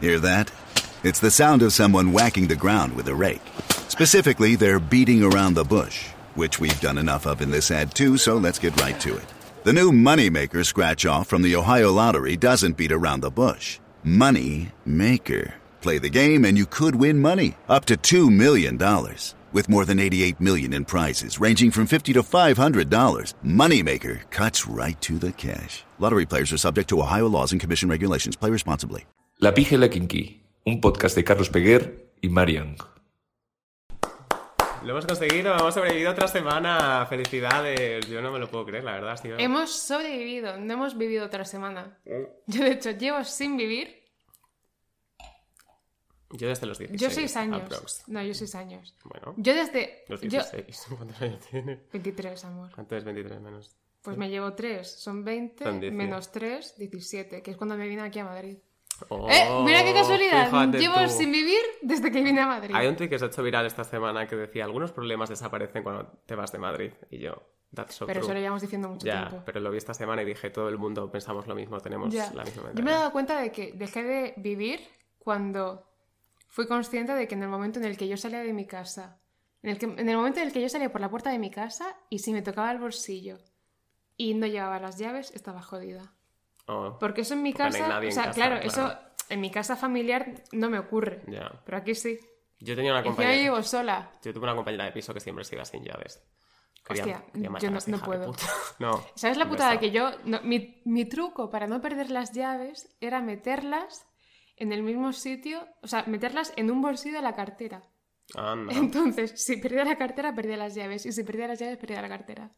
Hear that? It's the sound of someone whacking the ground with a rake. Specifically, they're beating around the bush, which we've done enough of in this ad too, so let's get right to it. The new Moneymaker scratch off from the Ohio Lottery doesn't beat around the bush. Money Maker. Play the game and you could win money up to $2 million. With more than 88 million in prizes ranging from 50 to $500, Moneymaker cuts right to the cash. Lottery players are subject to Ohio laws and commission regulations. Play responsibly. La Pija y la Kinky, un podcast de Carlos Peguer y Marian. Lo hemos conseguido, hemos sobrevivido otra semana. Felicidades. Yo no me lo puedo creer, la verdad, tío. Hemos sobrevivido, no hemos vivido otra semana. Yo, de hecho, llevo sin vivir. Yo desde los 16. Yo seis años. aprox. No, yo seis años. Bueno, Yo desde. los yo- 16. ¿Cuántos años tienes? 23, amor. ¿Cuánto es 23 menos? Pues me llevo 3, son 20, Son 18. menos 3, 17, que es cuando me vine aquí a Madrid. Oh, ¡Eh! Mira qué casualidad. Llevo tú. sin vivir desde que vine a Madrid. Hay un tweet que se ha hecho viral esta semana que decía algunos problemas desaparecen cuando te vas de Madrid. Y yo, that's so Pero eso lo llevamos diciendo mucho Ya, tiempo. pero lo vi esta semana y dije, todo el mundo pensamos lo mismo, tenemos Ya. la misma Yo me he mentalidad. dado cuenta de que dejé de vivir cuando fui consciente de que en el momento en el que yo salía de mi casa, en el, que, en el momento en el que yo salía por la puerta de mi casa y si me tocaba el bolsillo y no llevaba las llaves, estaba jodida. Oh, Porque eso en mi Porque no hay casa, nadie o en sea, casa, claro, claro. eso en mi casa familiar no me ocurre. ya. Pero aquí sí. Yo tenía una compañera. yo vivo sola. Yo tuve una compañera de piso que siempre se iba sin llaves. Hostia, yo matar a no- no puedo. No. ¿Sabes la putada beso. que yo... no, mi, mi truco para no perder las llaves era meterlas en el mismo sitio, o sea, meterlas en un bolsillo de la cartera. Anda. Entonces, si perdía la cartera, perdía las llaves. Y si perdía las llaves, perdía la cartera.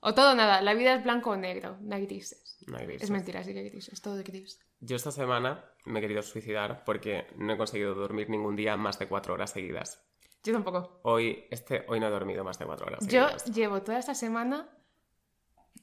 O todo o nada. La vida es blanco o negro. No hay grises. No hay grises. Es mentira, sí que hay grises. Todo gris. Yo esta semana me he querido suicidar porque no he conseguido dormir ningún día más de cuatro horas seguidas. Yo tampoco. Hoy, este, hoy no he dormido más de cuatro horas Yo seguidas. llevo toda esta semana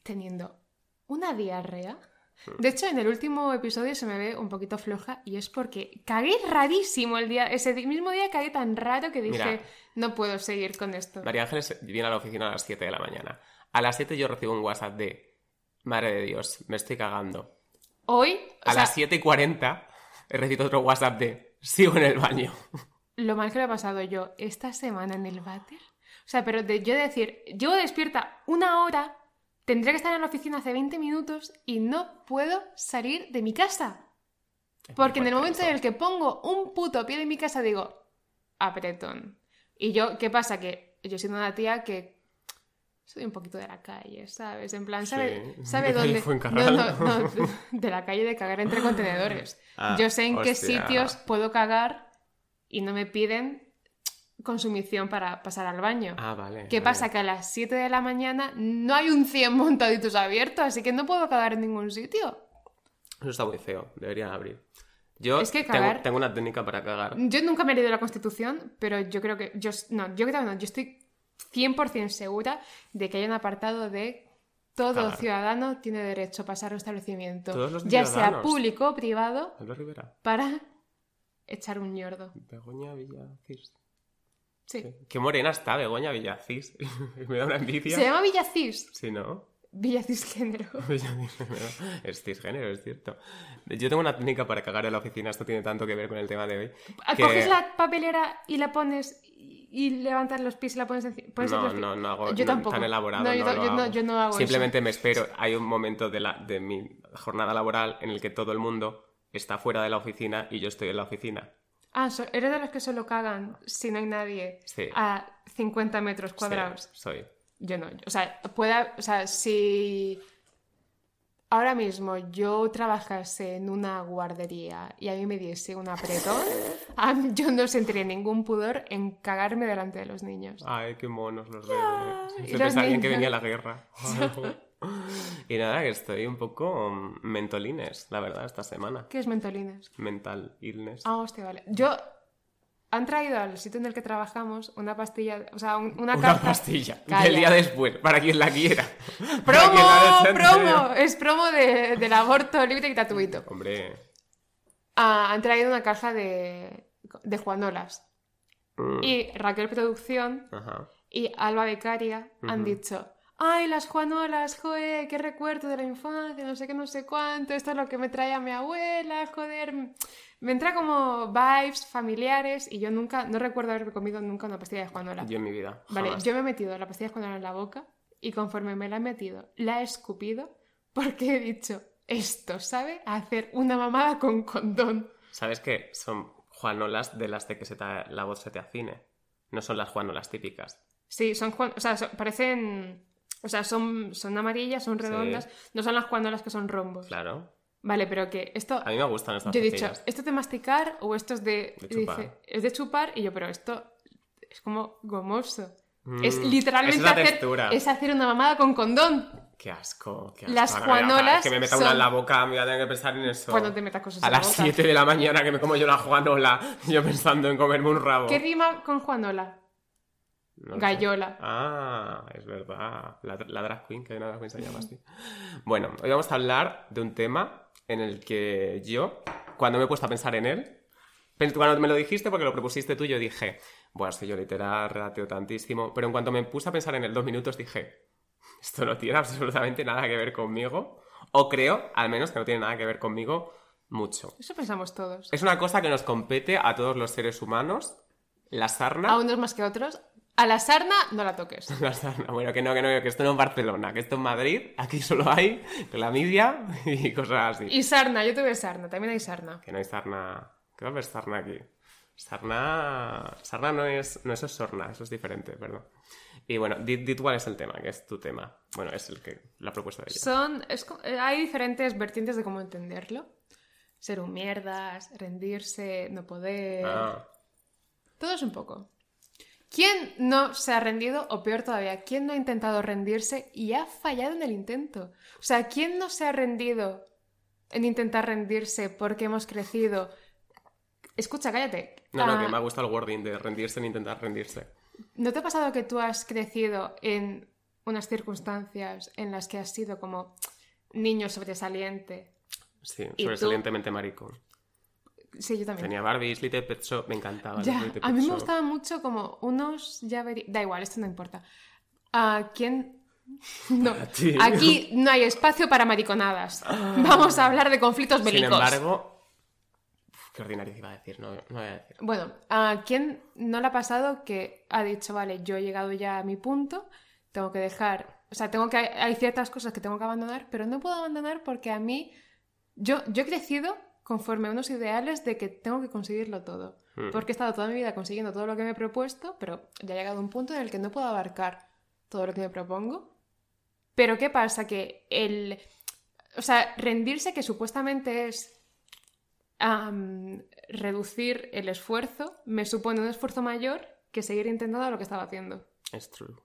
teniendo una diarrea. Hmm. De hecho, en el último episodio se me ve un poquito floja y es porque cagué rarísimo el día. Ese mismo día cagué tan raro que dije, Mira. no puedo seguir con esto. María Ángeles viene a la oficina a las 7 de la mañana. A las 7 yo recibo un WhatsApp de Madre de Dios, me estoy cagando. Hoy, o A sea, las 7 y 40 he recibido otro WhatsApp de Sigo en el baño. lo mal que lo he pasado yo esta semana en el váter. O sea, pero de yo decir, llevo despierta una hora, tendría que estar en la oficina hace 20 minutos y no puedo salir de mi casa. Porque en el momento en el que pongo un puto pie de mi casa digo, apretón. Y yo, ¿qué pasa? Que yo soy una tía que soy un poquito de la calle, ¿sabes? En plan, ¿sabe, Sí, sabe dónde? No, no, no, de- la calle de cagar entre contenedores. Ah, yo sé en qué hostia. sitios puedo cagar y no me piden consumición para pasar al baño. Ah, vale. ¿Qué vale. pasa? Que a las 7 de la mañana no hay un 100 montaditos abiertos, así que no puedo cagar en ningún sitio. Eso está muy feo, deberían abrir. Yo Es que tengo, cagar- tengo una técnica para cagar. Yo nunca me he leído la Constitución, pero yo creo que. Yo, no, yo creo que no. Yo estoy 100% segura de que hay un apartado de todo ciudadano tiene derecho a pasar a un establecimiento, ya sea público o privado, para echar un ñordo. Begoña Villacís. Sí. Qué morena está Begoña Villacís. me da una envidia. Se llama Villacís. Sí, ¿no? Villacís género. es cisgénero, es cierto. Yo tengo una técnica para cagar en la oficina, esto tiene tanto que ver con el tema de hoy. que- Coges la papelera y la pones y, y levantas los pies y la pones encima. No, pies- no, no hago Yo no- tampoco. tan elaborado. No, yo, no lo yo no, hago. yo no hago eso. Simplemente me espero. Hay un momento de, la, de mi jornada laboral en el que todo el mundo está fuera de la oficina y yo estoy en la oficina. Ah, eres de los que solo cagan si no hay nadie Sí. a 50 metros cuadrados. Sí, soy. Yo no. O sea, pueda, o sea, si ahora mismo yo trabajase en una guardería y a mí me diese un apretón, yo no sentiría ningún pudor en cagarme delante de los niños. Ay, qué monos los y Se pensarían que venía la guerra. y nada, que estoy un poco mm, mentolines, la verdad, esta semana. ¿Qué es mentolines? Mental illness. Ah, hostia, vale. Yo han traído al sitio en el que trabajamos una pastilla, o sea, un- una, Una pastilla. Calla. Del día después, para quien la quiera. ¡Promo! la ¡Promo! Es promo de- del aborto libre y gratuito. Hombre. Ah, han traído una caja de, de Juanolas. mm, Y Raquel Producción Ajá. y Alba Becaria han dicho, ay, las Juanolas, joder, qué recuerdo de la infancia, no sé qué, no sé cuánto, esto es lo que me traía mi abuela, joder. Me entra como vibes familiares y yo nunca, no recuerdo haber comido nunca una pastilla de Juanola. Yo en mi vida. Vale, jamás. yo me he metido la pastilla de Juanola en la boca y conforme me la he metido, la he escupido porque he dicho, esto sabe a hacer una mamada con condón. ¿Sabes que son juanolas de las de que se te- la voz se te afine? No son las juanolas típicas. Sí, son Juan, o sea, son- parecen, o sea, son, son amarillas, son redondas, no son las Juanolas que son rombos. Claro. Vale, pero que esto, A mí me gustan estas yo he dicho. ¿esto es de masticar o esto es de, De y dice, chupar. es de chupar? Y yo, pero esto es como gomoso. Mm, Es literalmente es hacer, textura. es hacer una mamada con condón. Qué asco, qué asco. Las juanolas Que me meta son- una en la boca, me voy a tener que pensar en eso. No te metas cosas A en la las boca. 7 de la mañana que me como yo la juanola, yo pensando en comerme un rabo. ¿Qué rima con Juanola? No. Gallola. Ah, es verdad. La, la drag queen, que hay una drag queen se llama así. Bueno, hoy vamos a hablar de un tema en el que yo, cuando me he puesto a pensar en él, cuando me lo dijiste porque lo propusiste tú, yo dije, bueno, si yo literal relateo tantísimo, pero en cuanto me puse a pensar en él dos minutos, dije, esto no tiene absolutamente nada que ver conmigo, o creo, al menos, que no tiene nada que ver conmigo mucho. Eso pensamos todos. Es una cosa que nos compete a todos los seres humanos, la sarna. A unos más que a otros. A la sarna no la toques. La sarna. Bueno, que no, que no, que esto no es Barcelona, que esto en Madrid, aquí solo hay clamidia y cosas así. Y sarna, yo tuve sarna, también hay sarna. Que no hay sarna. ¿Qué va a haber sarna aquí? Sarna. Sarna no es. No, eso es sorna, eso es diferente, perdón. Y bueno, di, di tú cuál es el tema, que es tu tema. Bueno, es el que. La propuesta de ella. Son, es eh, hay diferentes vertientes de cómo entenderlo. Ser un mierdas, rendirse, no poder. Ah, Todo es un poco. ¿Quién no se ha rendido? O peor todavía, ¿quién no ha intentado rendirse y ha fallado en el intento? O sea, ¿quién no se ha rendido en intentar rendirse porque hemos crecido? Escucha, cállate. no, no, Ah, que me ha gustado el wording de rendirse en intentar rendirse. ¿No te ha pasado que tú has crecido en unas circunstancias en las que has sido como niño sobresaliente? Sí, ¿Y sobresalientemente maricón. Sí, yo también. Tenía Barbies, Little Pet Shop, me encantaba. Ya, Little Pet a mí me Shop. gustaba mucho como unos llaveri... Da igual, esto no importa. ¿A quién...? No, ti. aquí no hay espacio para mariconadas. Vamos a hablar de conflictos Sin bélicos. embargo. Uf, qué ordinario iba a decir, no, no voy a decir. Bueno, ¿a quién no le ha pasado que ha dicho, vale, yo he llegado ya a mi punto, tengo que dejar, o sea, tengo que, hay ciertas cosas que tengo que abandonar, pero no puedo abandonar porque a mí, yo, yo he crecido conforme a unos ideales de que tengo que conseguirlo todo, Hmm. porque he estado toda mi vida consiguiendo todo lo que me he propuesto, pero ya he llegado a un punto en el que no puedo abarcar todo lo que me propongo. Pero ¿qué pasa? Que el, o sea, rendirse que supuestamente es am, reducir el esfuerzo me supone un esfuerzo mayor que seguir intentando lo que estaba haciendo. Es true.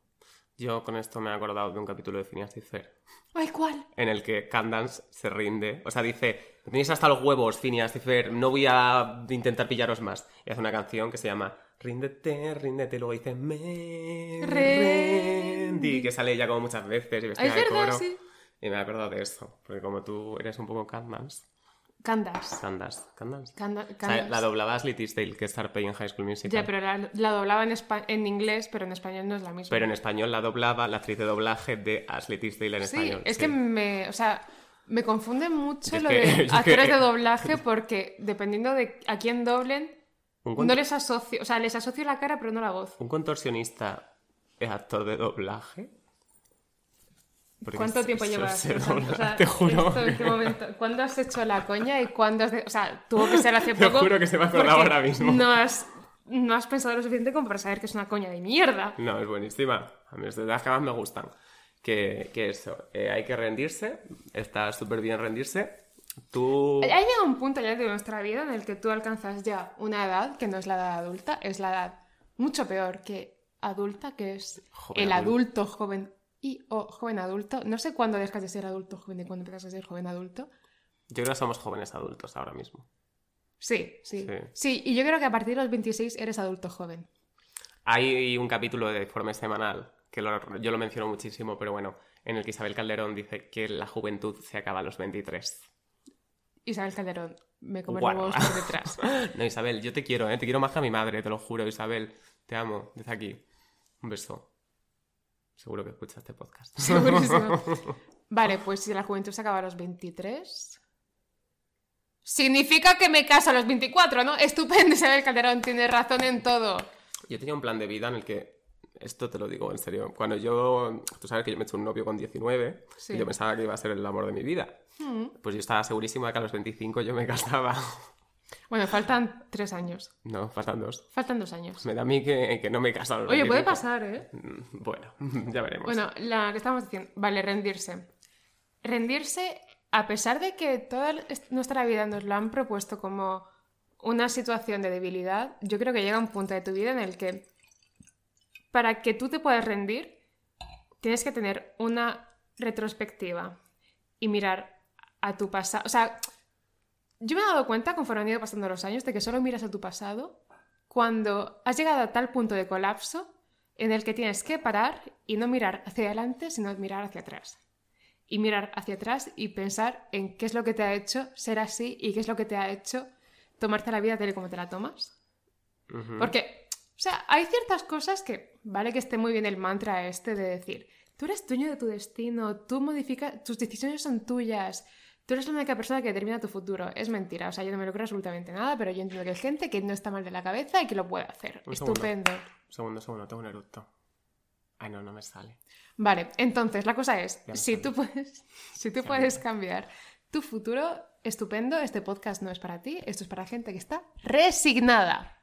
Yo con esto me he acordado de un capítulo de Phineas y Fer, ¡Ay, cuál! en el que Candance se rinde. O sea, dice: Tenéis hasta los huevos, Phineas y Fer, no voy a intentar pillaros más. Y hace una canción que se llama Ríndete, ríndete. Luego dice: Me rendí. Que sale ella como muchas veces y vestida Es de verdad, coro. sí. Y me he acordado de eso. Porque como tú eres un poco Candance. Candas. Candance. Candance. Canda- O sea, Candas. la doblaba Ashley Tisdale, que es Sharpay en High School Musical. Ya, pero la, la doblaba en, en inglés, pero en español no es la misma. Pero en español la doblaba la actriz de doblaje de Ashley Tisdale en sí, español. es sí. que me, o sea, me confunde mucho Es lo que- de es actores que- de doblaje porque dependiendo de a quién doblen, Un, con- no les asocio, o sea, les asocio la cara pero no la voz. un contorsionista es actor de doblaje. ¿Cuánto tiempo llevas? O sea, te juro. esto, ¿en qué momento? ¿Cuándo has hecho la coña y cuándo has... de- O sea, tuvo que ser hace Te poco. juro que se me ha acordado ahora mismo. No has, no has pensado lo suficiente como para saber que es una coña de mierda. No, es buenísima. A mí es de las que más me gustan. Que, que eso, eh, hay que rendirse. Está súper bien rendirse. Tú... Ha llegado un punto ya de nuestra vida en el que tú alcanzas ya una edad que no es la edad adulta, es la edad mucho peor que adulta, que es Joven el adulto joven y o joven adulto. No sé cuándo dejas de ser adulto joven y cuándo empiezas a ser joven adulto. Yo creo que somos jóvenes adultos ahora mismo. Sí, sí, Sí. sí. y yo creo que a partir de los 26 eres adulto joven. Hay un capítulo de Informe Semanal, que lo- yo lo menciono muchísimo, pero bueno, en el que Isabel Calderón dice que la juventud se acaba a los 23. Isabel Calderón, me come Guarra. los huevos por detrás. No, Isabel, yo te quiero, ¿eh? Te quiero más que a mi madre, te lo juro, Isabel. Te amo, desde aquí. Un beso. Seguro que escucha este podcast. Segurísimo. Vale, pues si la juventud se acaba a los 23. Significa que me caso a los 24, ¿no? Estupendo, Isabel Calderón, tienes razón en todo. Yo tenía un plan de vida en el que, esto te lo digo en serio, cuando yo, tú sabes que yo me he hecho un novio con 19 Sí. y yo pensaba que iba a ser el amor de mi vida. Pues yo estaba segurísima de que a los 25 yo me casaba. Bueno, faltan tres años. No, faltan dos. Faltan dos años. Me da a mí que, que no me he casado. Oye, puede 25. pasar, ¿eh? Mm, Bueno, ya veremos. Bueno, la que estamos diciendo. Vale, rendirse. Rendirse, a pesar de que toda est- nuestra vida nos lo han propuesto como una situación de debilidad, yo creo que llega un punto de tu vida en el que para que tú te puedas rendir, tienes que tener una retrospectiva y mirar a tu pasado. O sea, yo me he dado cuenta conforme han ido pasando los años de que solo miras a tu pasado cuando has llegado a tal punto de colapso en el que tienes que parar y no mirar hacia adelante, sino mirar hacia atrás. Y mirar hacia atrás y pensar en qué es lo que te ha hecho ser así y qué es lo que te ha hecho tomarte la vida tal y como te la tomas. Porque, o sea, hay ciertas cosas que, vale que esté muy bien el mantra este de decir, tú eres dueño de tu destino, tú modificas, tus decisiones son tuyas, tú eres la única persona que determina tu futuro. Es mentira, o sea, yo no me lo creo absolutamente nada, pero yo entiendo que hay gente que no está mal de la cabeza y que lo puede hacer. Un. Estupendo. Segundo, segundo, tengo un eructo. Ay, no, no me sale. Vale, entonces la cosa es, si sale. tú puedes, si tú Ya puedes cambiar tu futuro, estupendo, este podcast no es para ti, esto es para gente que está resignada.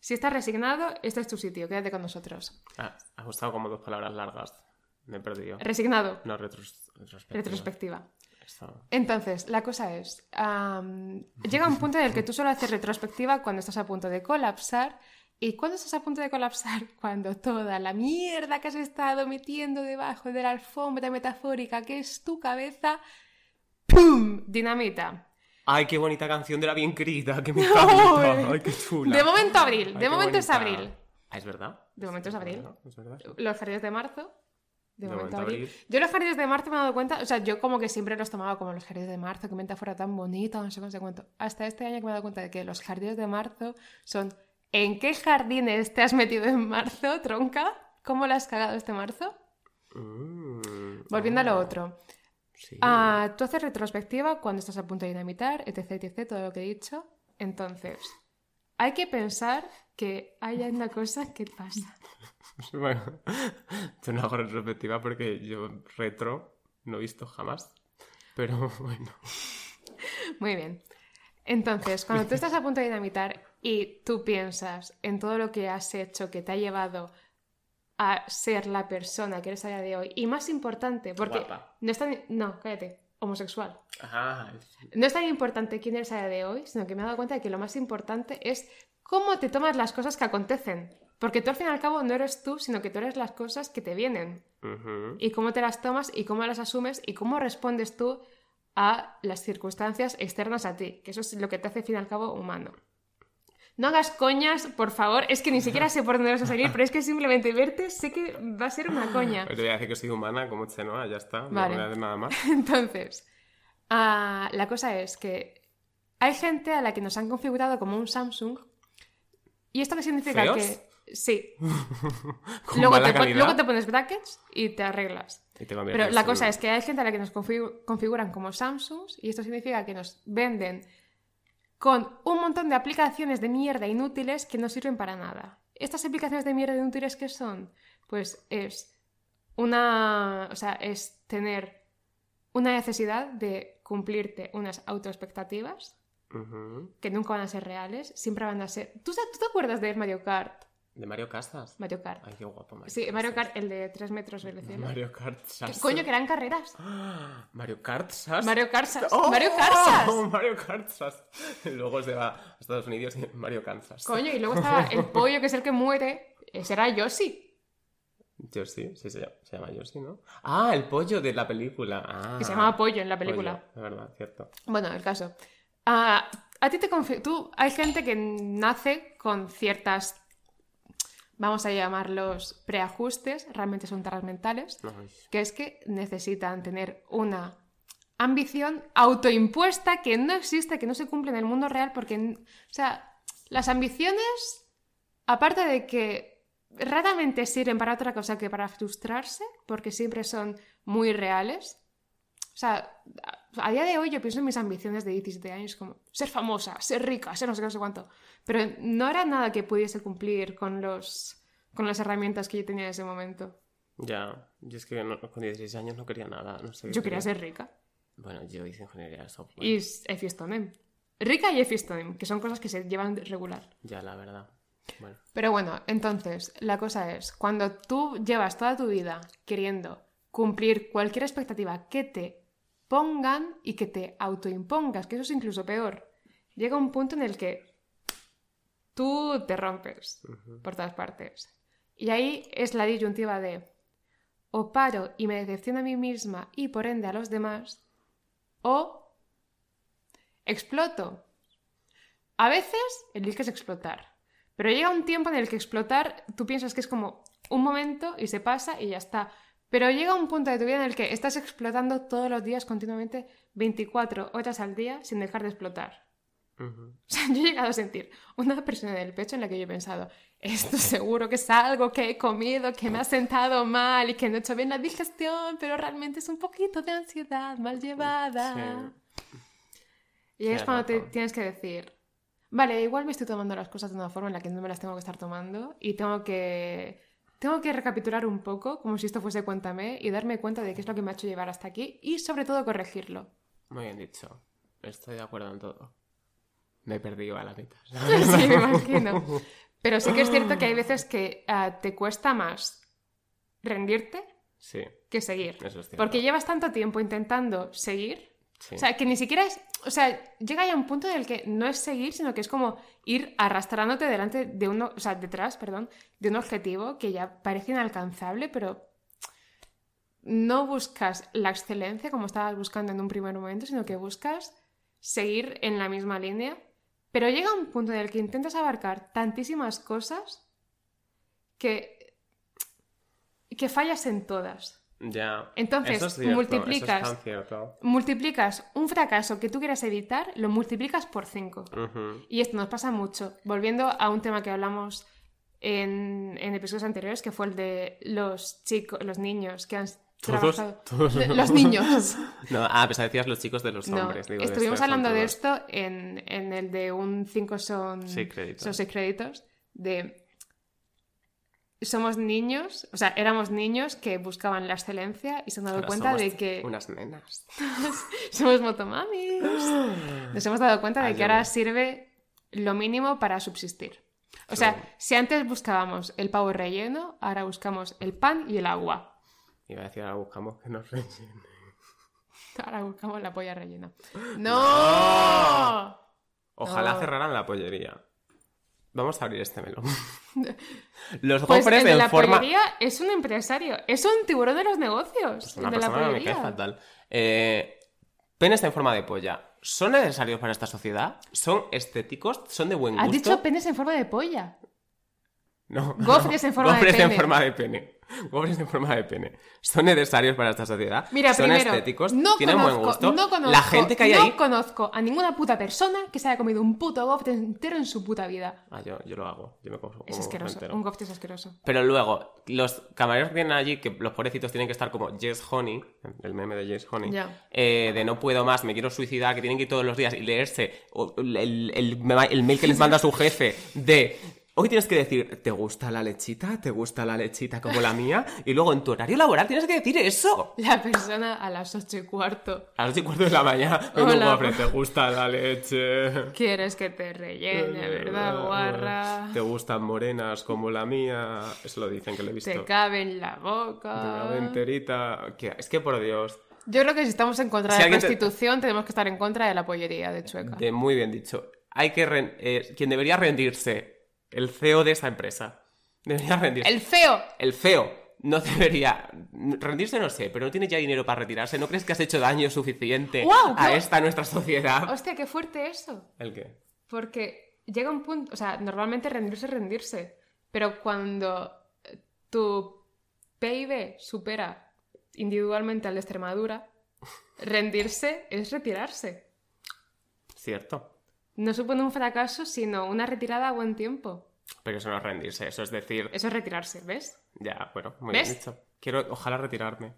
Si estás resignado, este es tu sitio, quédate con nosotros. Ah, ha gustado como dos palabras largas. Me he perdido. Resignado, No, retros- retrospectiva. retrospectiva. Entonces, la cosa es, am, llega un punto en el que tú solo haces retrospectiva cuando estás a punto de colapsar. ¿Y cuándo estás a punto de colapsar? Cuando toda la mierda que has estado metiendo debajo de la alfombra metafórica que es tu cabeza, ¡pum! Dinamita. Ay, qué bonita canción de la bien querida, que me encanta. Ay, qué chula. De momento abril, Ay, de momento es abril. Ah, es verdad. De momento es abril. verdad, Es verdad. Los jardines de marzo. De, De momento momento abril. abril. Yo los jardines de marzo me he dado cuenta, o sea, yo como que siempre los tomaba como los jardines de marzo, que metáfora tan bonita, no sé cuánto, cuánto. Hasta este año que me he dado cuenta de que los jardines de marzo son ¿en qué jardines te has metido en marzo, tronca? ¿Cómo lo has cagado este marzo? Mm, Volviendo a lo ah, otro. Sí. Ah, tú haces retrospectiva cuando estás a punto de dinamitar, etc, etc, todo lo que he dicho. Entonces, hay que pensar que hay una cosa que pasa. Bueno, yo no hago retrospectiva porque yo retro no he visto jamás. Pero bueno. Muy bien. Entonces, cuando tú estás a punto de dinamitar y tú piensas en todo lo que has hecho que te ha llevado a ser la persona que eres a día de hoy, y más importante, porque Guapa. no es tan... No, cállate, homosexual. Ajá. No es tan importante quién eres a día de hoy, sino que me he dado cuenta de que lo más importante es cómo te tomas las cosas que acontecen. Porque tú al fin y al cabo no eres tú, sino que tú eres las cosas que te vienen. Y cómo te las tomas y cómo las asumes y cómo respondes tú a las circunstancias externas a ti. Que eso es lo que te hace al fin y al cabo humano. No hagas coñas, por favor. Es que ni siquiera sé por dónde vas a salir, pero es que simplemente verte sé que va a ser una coña. Pero te voy a decir que soy humana como Chenoa, ya está. No Vale. voy a hacer nada más. Entonces, ah, la cosa es que hay gente a la que nos han configurado como un Samsung. ¿Y esto qué significa? ¿Feos? Que sí. Luego te, pon- calidad. luego te pones brackets y te arreglas. Y te conviertes Pero la cosa es que hay gente a la que nos configu- configuran como Samsungs y esto significa que nos venden con un montón de aplicaciones de mierda inútiles que no sirven para nada. ¿Estas aplicaciones de mierda inútiles qué son? Pues es una... o sea, es tener una necesidad de cumplirte unas autoexpectativas que nunca van a ser reales, siempre van a ser... ¿Tú, ¿tú te acuerdas de Mario Kart? ¿De Mario Casas? Mario Kart. Ay, qué guapo Mario Sí, Mario. Kart, el de 3 metros del cielo. Mario Kart ¿Qué coño, que eran carreras? ¡Ah! Mario Kart. Mario Karsas. ¡Oh! Mario Karsas. Mario Kart luego se va a Estados Unidos y Mario Kansas. Coño, y luego estaba el pollo que es el que muere. Ese era Yoshi. Yoshi, sí, se llama, se llama Yoshi, ¿no? Ah, el pollo de la película. Ah, Que se llamaba pollo en la película. Pollo, de verdad, cierto. Bueno, el caso. Ah, a ti te Tú, hay gente que nace con ciertas. Vamos a llamarlos preajustes, realmente son taras mentales, que es que necesitan tener una ambición autoimpuesta que no existe, que no se cumple en el mundo real, porque, o sea, las ambiciones, aparte de que raramente sirven para otra cosa que para frustrarse, porque siempre son muy reales. O sea, a, a día de hoy yo pienso en mis ambiciones de 17 años como ser famosa, ser rica, ser no sé qué, no sé cuánto. Pero no era nada que pudiese cumplir con, los, con las herramientas que yo tenía en ese momento. Ya, yo es que no- con 16 años no quería nada. No sé Yo quería ser rica. Bueno, yo hice ingeniería de software. Y es Efistonem. Rica y Efistonem, que son cosas que se llevan regular. Ya, la verdad. Bueno, Pero bueno, entonces, la cosa es, cuando tú llevas toda tu vida queriendo cumplir cualquier expectativa que te pongan y que te autoimpongas, que eso es incluso peor, llega un punto en el que tú te rompes por todas partes. Y ahí es la disyuntiva de o paro y me decepciono a mí misma y por ende a los demás, o exploto. A veces eliges explotar, pero llega un tiempo en el que explotar tú piensas que es como un momento y se pasa y ya está. Pero llega un punto de tu vida en el que estás explotando todos los días continuamente 24 horas al día sin dejar de explotar. ujú. O sea, yo he llegado a sentir una presión en el pecho en la que yo he pensado, esto seguro que es algo que he comido, que me ha sentado mal y que no he hecho bien la digestión, pero realmente es un poquito de ansiedad mal llevada. Y ahí es cuando te tienes que decir, vale, igual me estoy tomando las cosas de una forma en la que no me las tengo que estar tomando y tengo que, tengo que recapitular un poco, como si esto fuese Cuéntame, y darme cuenta de qué es lo que me ha hecho llevar hasta aquí y sobre todo corregirlo. Muy bien dicho. Estoy de acuerdo en todo. Me he perdido a la mitad. Sí, me imagino. Pero sí que es cierto que hay veces que ah, te cuesta más rendirte Sí, que seguir. eso es cierto. Porque llevas tanto tiempo intentando seguir. O sea, que ni siquiera es. O sea, llega ya un punto en el que no es seguir, sino que es como ir arrastrándote delante de uno. O sea, detrás, perdón, de un objetivo que ya parece inalcanzable, pero. No buscas la excelencia como estabas buscando en un primer momento, sino que buscas seguir en la misma línea. Pero llega un punto en el que intentas abarcar tantísimas cosas que. que fallas en todas. Ya. Entonces, Eso es cierto, multiplicas- Eso es tan cierto. multiplicas un fracaso que tú quieras evitar, lo multiplicas por 5. Ujú. Y esto nos pasa mucho. Volviendo a un tema que hablamos en, en episodios anteriores, que fue el de los chicos, los niños que han Todos- trabajado. todos. Los niños. No, ah, pues decías los chicos de los No, hombres. digo, estuvimos estos hablando de esto en, en el de un 5 son, Seis créditos. son seis créditos. De somos niños, o sea, éramos niños que buscaban la excelencia y se han dado Ahora cuenta de que Unas nenas. somos motomamis. Nos hemos dado cuenta de que ahora sirve lo mínimo para subsistir. O sea, si antes buscábamos el pavo relleno, ahora buscamos el pan y el agua. Iba a decir, ahora buscamos que nos rellenen. Ahora buscamos la polla rellena. ¡No! Ojalá No. cerraran la pollería. Vamos a abrir este melón. Los Pues el de la forma... pollería es un empresario, es un tiburón de los negocios. Pues el de la que me cae pollería. fatal. Eh, penes en forma de polla. ¿Son necesarios para esta sociedad? ¿Son estéticos? ¿Son de buen Has gusto? dicho penes en forma de polla. No. Gofres en forma de Gofres en pene. forma de pene. Gofres en forma de pene. ¿Son necesarios para esta sociedad? Mira, ¿Son primero, estéticos? no ¿Tienen conozco, buen gusto? no conozco, La gente que hay no ahí... conozco a ninguna puta persona que se haya comido un puto gofre entero en su puta vida. Ah, yo, yo lo hago. Yo me como Es asqueroso, entero. un gofre es asqueroso. Pero luego, los camareros que tienen allí, que los pobrecitos tienen que estar como Yes Honey, el meme de Yes Honey, eh, de no puedo más, me quiero suicidar, que tienen que ir todos los días y leerse el, el- el- el mail que les manda su jefe de... Hoy tienes que decir, ¿te gusta la lechita? ¿Te gusta la lechita como la mía? Y luego en tu horario laboral tienes que decir eso. La persona a las ocho y cuarto. A las ocho y cuarto de la mañana, Hola. gofre, ¿te gusta la leche? Quieres que te rellene, ¿verdad, guarra? ¿Te gustan morenas como la mía? Eso lo dicen que lo he visto. Te cabe en la De una boca. enterita. Es que por Dios. Yo creo que si estamos en contra Si de la te- prostitución, tenemos que estar en contra de la pollería de Chueca. De muy bien dicho. Hay que ren- eh, quien debería rendirse, el CEO de esa empresa. Debería rendirse. ¡El feo! El CEO no debería rendirse, no sé, pero no tiene ya dinero para retirarse. ¿No crees que has hecho daño suficiente a no! esta nuestra sociedad? Hostia, qué fuerte eso. ¿El qué? Porque llega un punto, o sea, normalmente rendirse es rendirse, pero cuando eh, tu PIB supera individualmente al de Extremadura, rendirse es retirarse. Cierto. No supone un fracaso, sino una retirada a buen tiempo. Pero eso no es rendirse, eso es decir, Eso es retirarse, ¿ves? ya, bueno, muy ¿Ves? bien dicho. Quiero, ojalá retirarme.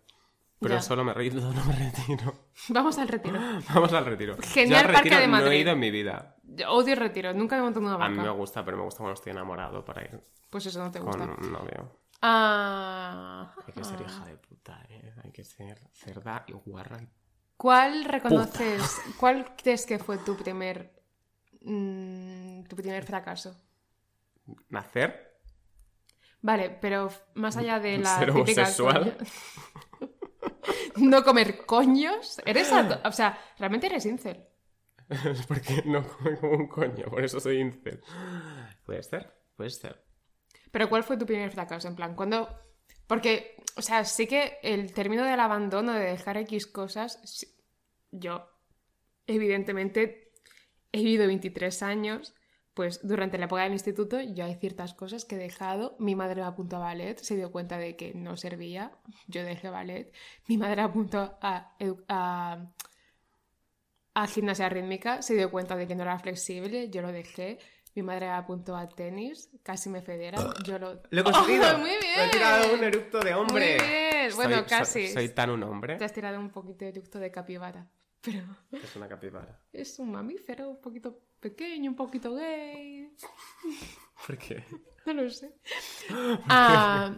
Pero Ya. solo me rindo, no me retiro. Vamos al retiro. Vamos al retiro. Genial Yo al Parque retiro de No he Madrid. ido en mi vida. Yo odio el retiro, nunca me monto en una A mí me vaca. gusta, pero me gusta cuando estoy enamorado para ir Pues eso no te con gusta. un novio. Ah. Hay que ser hija de puta, ¿eh? Hay que ser cerda y guarra. y- ¿Cuál reconoces, cuál crees que fue tu primer, tu primer fracaso? ¿Nacer? Vale, pero más allá de la ¿Ser homosexual? no comer coños. Eres, o sea, realmente eres incel. Porque no come como un coño, por eso soy incel. Puede ser, puede ser. Pero ¿cuál fue tu primer fracaso? En plan, cuando... Porque, o sea, sí que el término del abandono, de dejar X cosas, yo, evidentemente, he vivido 23 años, pues durante la época del instituto yo hay ciertas cosas que he dejado. Mi madre me apuntó a ballet, se dio cuenta de que no servía, yo dejé ballet. Mi madre apuntó a, a, a gimnasia rítmica, se dio cuenta de que no era flexible, yo lo dejé. Mi madre apuntó a tenis, casi me federa, yo lo... ¡Lo he conseguido! ¡Oh, muy bien! ¡Me he tirado un eructo de hombre! Muy bien, bueno, Soy- casi. Soy, soy tan un hombre. Te has tirado un poquito de eructo de capibara, pero Es una capibara. es un mamífero un poquito pequeño, un poquito gay. ¿Por qué? No lo sé. Ah,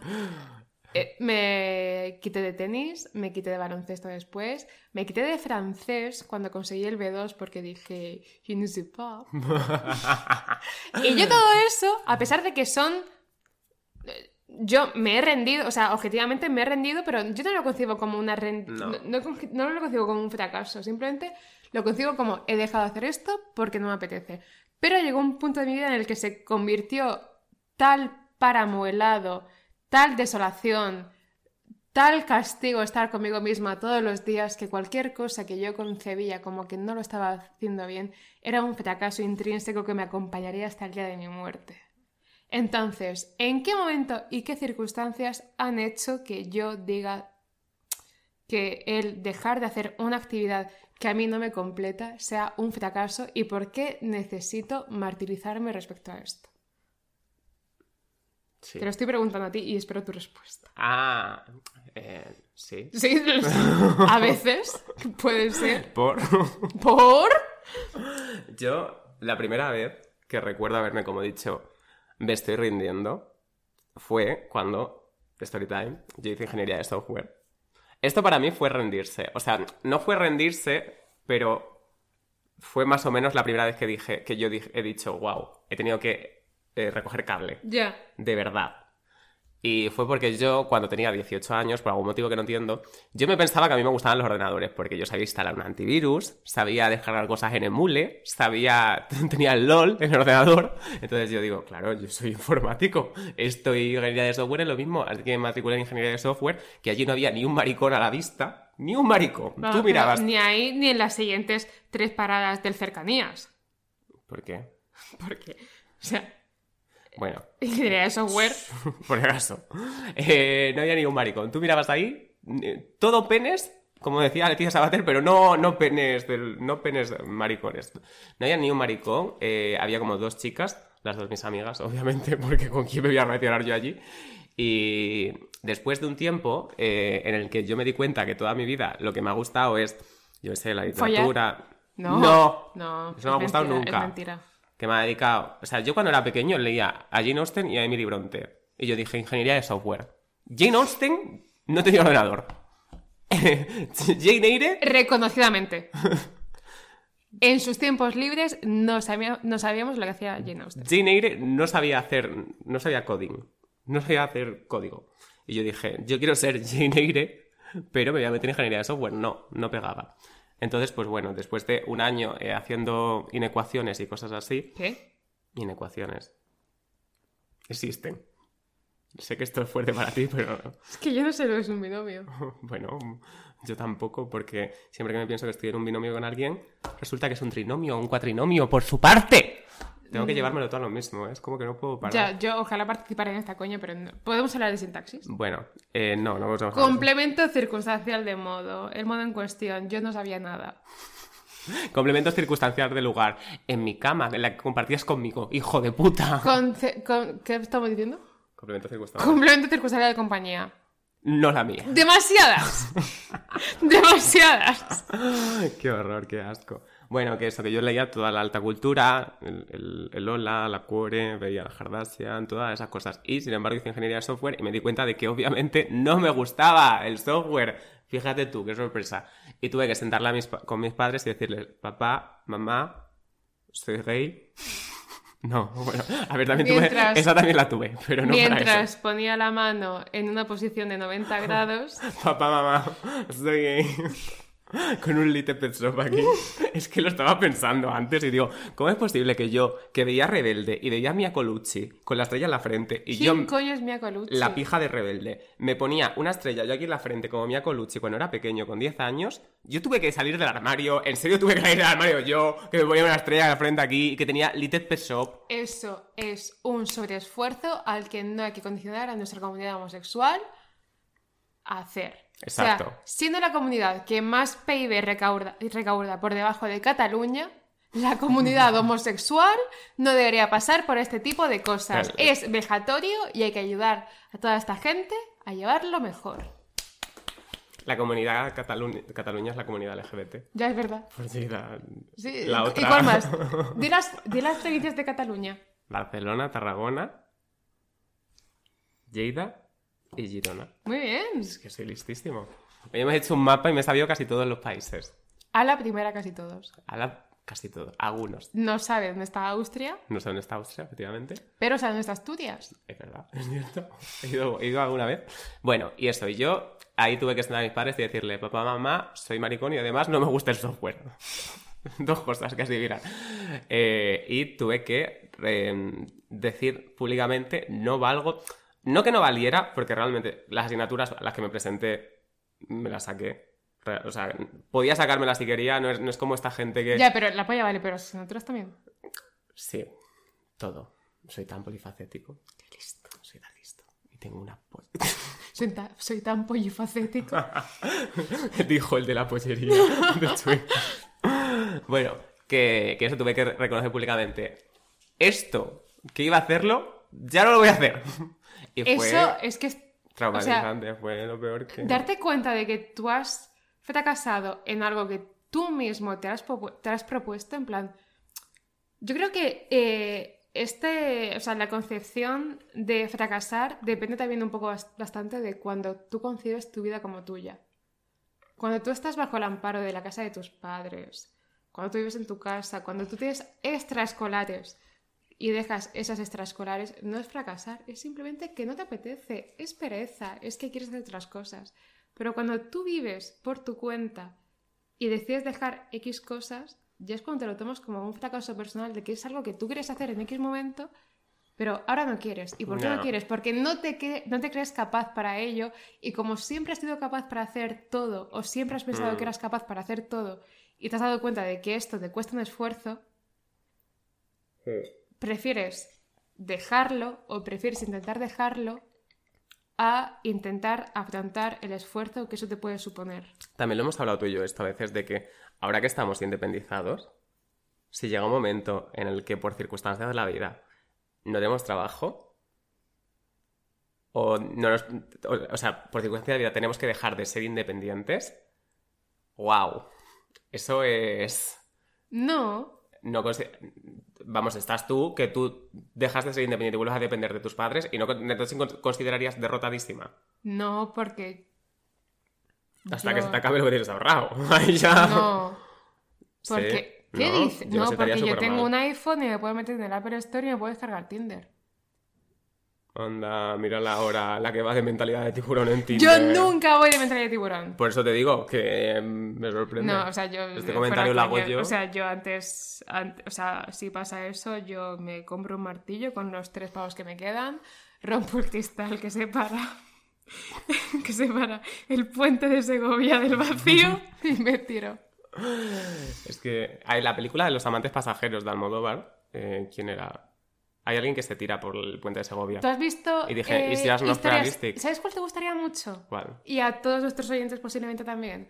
eh, me quité de tenis, me quité de baloncesto después, me quité de francés cuando conseguí el B2 porque dije, je ne sais pas. y yo todo eso, a pesar de que son... Yo me he rendido, o sea, objetivamente me he rendido, pero yo no lo concibo como una No. no, no con- no lo concibo como un fracaso, simplemente lo concibo como he dejado de hacer esto porque no me apetece. Pero llegó un punto de mi vida en el que se convirtió tal páramo helado, tal desolación, tal castigo estar conmigo misma todos los días que cualquier cosa que yo concebía como que no lo estaba haciendo bien era un fracaso intrínseco que me acompañaría hasta el día de mi muerte. Entonces, ¿en qué momento y qué circunstancias han hecho que yo diga que el dejar de hacer una actividad que a mí no me completa sea un fracaso y por qué necesito martirizarme respecto a esto? Sí. Te lo estoy preguntando a ti y espero tu respuesta. Ah, eh, sí. Sí, a veces puede ser. Por... ¿Por? Yo, la primera vez que recuerdo haberme como dicho, me estoy rindiendo, fue cuando, Storytime, yo hice ingeniería de software. Esto para mí fue rendirse. O sea, no fue rendirse, pero fue más o menos la primera vez que dije, que yo dije- he dicho, wow, he tenido que eh, recoger cable. Ya. de verdad. Y fue porque yo, cuando tenía 18 años, por algún motivo que no entiendo, yo me pensaba que a mí me gustaban los ordenadores, porque yo sabía instalar un antivirus, sabía descargar cosas en emule, sabía, tenía el LOL en el ordenador. Entonces yo digo, claro, yo soy informático, estoy en ingeniería de software, es lo mismo, así que me matriculé en ingeniería de software, que allí no había ni un maricón a la vista, ni un maricón. No, Tú mirabas. Ni ahí ni en las siguientes tres paradas del cercanías. ¿Por qué? Porque, o sea, Bueno, ingeniería de software. por acaso. Eh, no había ni un maricón. Tú mirabas ahí, eh, todo penes, como decía Leticia Sabater, pero no, no penes del, no penes maricones. No había ni un maricón. eh, había como dos chicas, las dos mis amigas, obviamente, porque con quién me voy a relacionar yo allí. Y después de un tiempo en el que yo me di cuenta que toda mi vida lo que me ha gustado es, yo sé, la literatura. No. No. No. Eso no me ha gustado mentira, nunca Es mentira. Que me ha dedicado. O sea, yo cuando era pequeño leía a Jane Austen y a Emily Bronte. Y yo dije, ingeniería de software. Jane Austen no tenía ordenador. Jane Eyre, Reconocidamente. En sus tiempos libres no, sabía- no sabíamos lo que hacía Jane Austen. Jane Eyre no sabía hacer, no sabía coding. No sabía hacer código. Y yo dije, yo quiero ser Jane Eyre, pero me voy a meter en ingeniería de software. No, no pegaba. Entonces, pues bueno, después de un año eh, haciendo inecuaciones y cosas así, ¿Qué? inecuaciones existen. Sé que esto es fuerte para ti, pero Es que yo no sé lo que es un binomio. Bueno, yo tampoco, porque siempre que me pienso que estoy en un binomio con alguien, resulta que es un trinomio o un cuatrinomio por su parte. Tengo que llevármelo todo a lo mismo, ¿eh? es como que no puedo parar. Ya, yo ojalá participara en esta coña, pero no. ¿Podemos hablar de sintaxis? Bueno, eh, no, no vamos a de eso. Complemento circunstancial de modo. El modo en cuestión. Yo no sabía nada. Complementos circunstanciales del lugar. En mi cama, en la que compartías conmigo. Hijo de puta. Conce- con- ¿Qué estamos diciendo? Complementos circunstanciales. Complemento circunstancial de compañía. No la mía. Demasiadas. Demasiadas. qué horror, qué asco. Bueno, que eso, que yo leía toda la alta cultura, el, el, el Ola, la Cuore, veía la Kardashian, todas esas cosas. Y sin embargo hice ingeniería de software y me di cuenta de que obviamente no me gustaba el software. Fíjate tú, qué sorpresa. Y tuve que sentarla mis con mis padres y decirles, papá, mamá, soy gay. No, bueno, a ver, también tuve, Mientras- esa también la tuve, pero no para eso. Mientras ponía la mano en una posición de 90 grados. Papá, mamá, soy gay. Con un lite pet shop aquí. Es que lo estaba pensando antes y digo, ¿cómo es posible que yo, que veía Rebelde y veía a Mia Colucci con la estrella en la frente y yo, ¿Quién coño es Mia Colucci? la pija de Rebelde, me ponía una estrella yo aquí en la frente como Mia Colucci cuando era pequeño, con 10 años, yo tuve que salir del armario, en serio tuve que salir del armario yo, que me ponía una estrella en la frente aquí y que tenía Little Pet Shop. Eso es un sobreesfuerzo al que no hay que condicionar a nuestra comunidad homosexual a hacer. Exacto. O sea, siendo la comunidad que más PIB recauda, recauda por debajo de Cataluña, la comunidad homosexual no debería pasar por este tipo de cosas. Claro. Es vejatorio y hay que ayudar a toda esta gente a llevarlo mejor. La comunidad Cataluña, Cataluña es la comunidad LGBT. Ya es verdad. Pues sí, la, Sí, la ¿Y otra. cuál más? Di las, di las provincias de Cataluña. Barcelona, Tarragona, Lleida y Girona. Muy bien. Es que soy listísimo. Hoy hemos hecho un mapa y me he sabido casi todos los países. A la primera casi todos. A la- casi todos. Algunos. No sabe dónde está Austria, No sé dónde está Austria, efectivamente. pero sabe dónde está Asturias. Es verdad, es cierto. He ido, he ido alguna vez. Bueno, y eso. Y yo ahí tuve que sentar a mis padres y decirle, papá, mamá, soy maricón y además no me gusta el software. Dos cosas que así miran. Eh, y tuve que eh, decir públicamente, no valgo... No que no valiera, porque realmente las asignaturas a las que me presenté me las saqué. O sea, podía sacármelas si quería, no es, no es como esta gente que... Ya, pero la polla vale, pero las asignaturas también. Sí, todo. Soy tan polifacético. Qué listo. Soy tan listo. Y tengo una... po- Soy, ta- soy tan pollifacético. Dijo el de la pollería de. Bueno, que, que eso tuve que reconocer públicamente. Esto, que iba a hacerlo, ya no lo voy a hacer. Y fue Eso es que... es- O sea, traumatizante, fue lo peor que... darte cuenta de que tú has fracasado en algo que tú mismo te has, te has propuesto, en plan... Yo creo que eh, este, o sea, la concepción de fracasar depende también un poco bas- bastante de cuando tú concibes tu vida como tuya. Cuando tú estás bajo el amparo de la casa de tus padres, cuando tú vives en tu casa, cuando tú tienes extraescolares y dejas esas extraescolares, no es fracasar, es simplemente que no te apetece, es pereza, es que quieres hacer otras cosas. Pero cuando tú vives por tu cuenta y decides dejar X cosas, ya es cuando te lo tomas como un fracaso personal de que es algo que tú quieres hacer en X momento, pero ahora no quieres. ¿Y por qué no, No. quieres? Porque no te, no te crees capaz para ello y como siempre has sido capaz para hacer todo o siempre has pensado Mm. que eras capaz para hacer todo y te has dado cuenta de que esto te cuesta un esfuerzo, prefieres dejarlo o prefieres intentar dejarlo a intentar afrontar el esfuerzo que eso te puede suponer. También lo hemos hablado tú y yo esto a veces de que ahora que estamos independizados, si llega un momento en el que por circunstancias de la vida no tenemos trabajo, o, no nos- o, o sea, por circunstancias de la vida tenemos que dejar de ser independientes, wow, eso es... No, No Vamos, estás tú, que tú dejas de ser independiente y vuelves a depender de tus padres y no entonces con- considerarías derrotadísima. no, porque... Hasta yo- que se te acabe lo que tienes ahorrado. Ahí ya. No, Sí. porque... ¿Qué No, dices? No, porque yo tengo un iPhone y me puedo meter en el Apple Store y me puedo descargar Tinder. Anda, mira la hora, la que va de mentalidad de tiburón en Tinder. Yo nunca voy de mentalidad de tiburón. Por eso te digo que em, me sorprende. No, o sea, yo... Este comentario lo hago yo. O sea, yo antes, ant- O sea, si pasa eso, yo me compro un martillo con los tres pavos que me quedan, rompo el cristal que separa... que separa el puente de Segovia del vacío y me tiro. Es que hay la película de los amantes pasajeros de Almodóvar. eh, ¿Quién era? Hay alguien que se tira por el puente de Segovia. ¿Tú has visto... Y dije, eh, ¿y si las realistic? ¿Sabes cuál te gustaría mucho? ¿Cuál? Y a todos nuestros oyentes posiblemente también.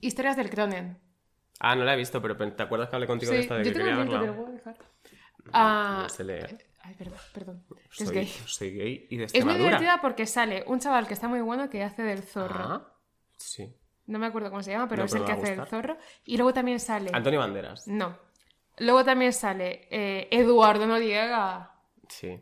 Historias del Cronen. Ah, no la he visto, pero te acuerdas que hablé contigo de Sí, esta de yo que tengo quería te verla. puedo dejar. Ah, No sé leer. Ay, perdón, perdón. Soy, es gay. soy gay y de Es muy divertida porque sale un chaval que está muy bueno que hace del zorro. Ah, sí. No me acuerdo cómo se llama, pero No, es pero el que hace del zorro. Y luego también sale. Antonio Banderas. No. Luego también sale eh, Eduardo Noriega. Sí.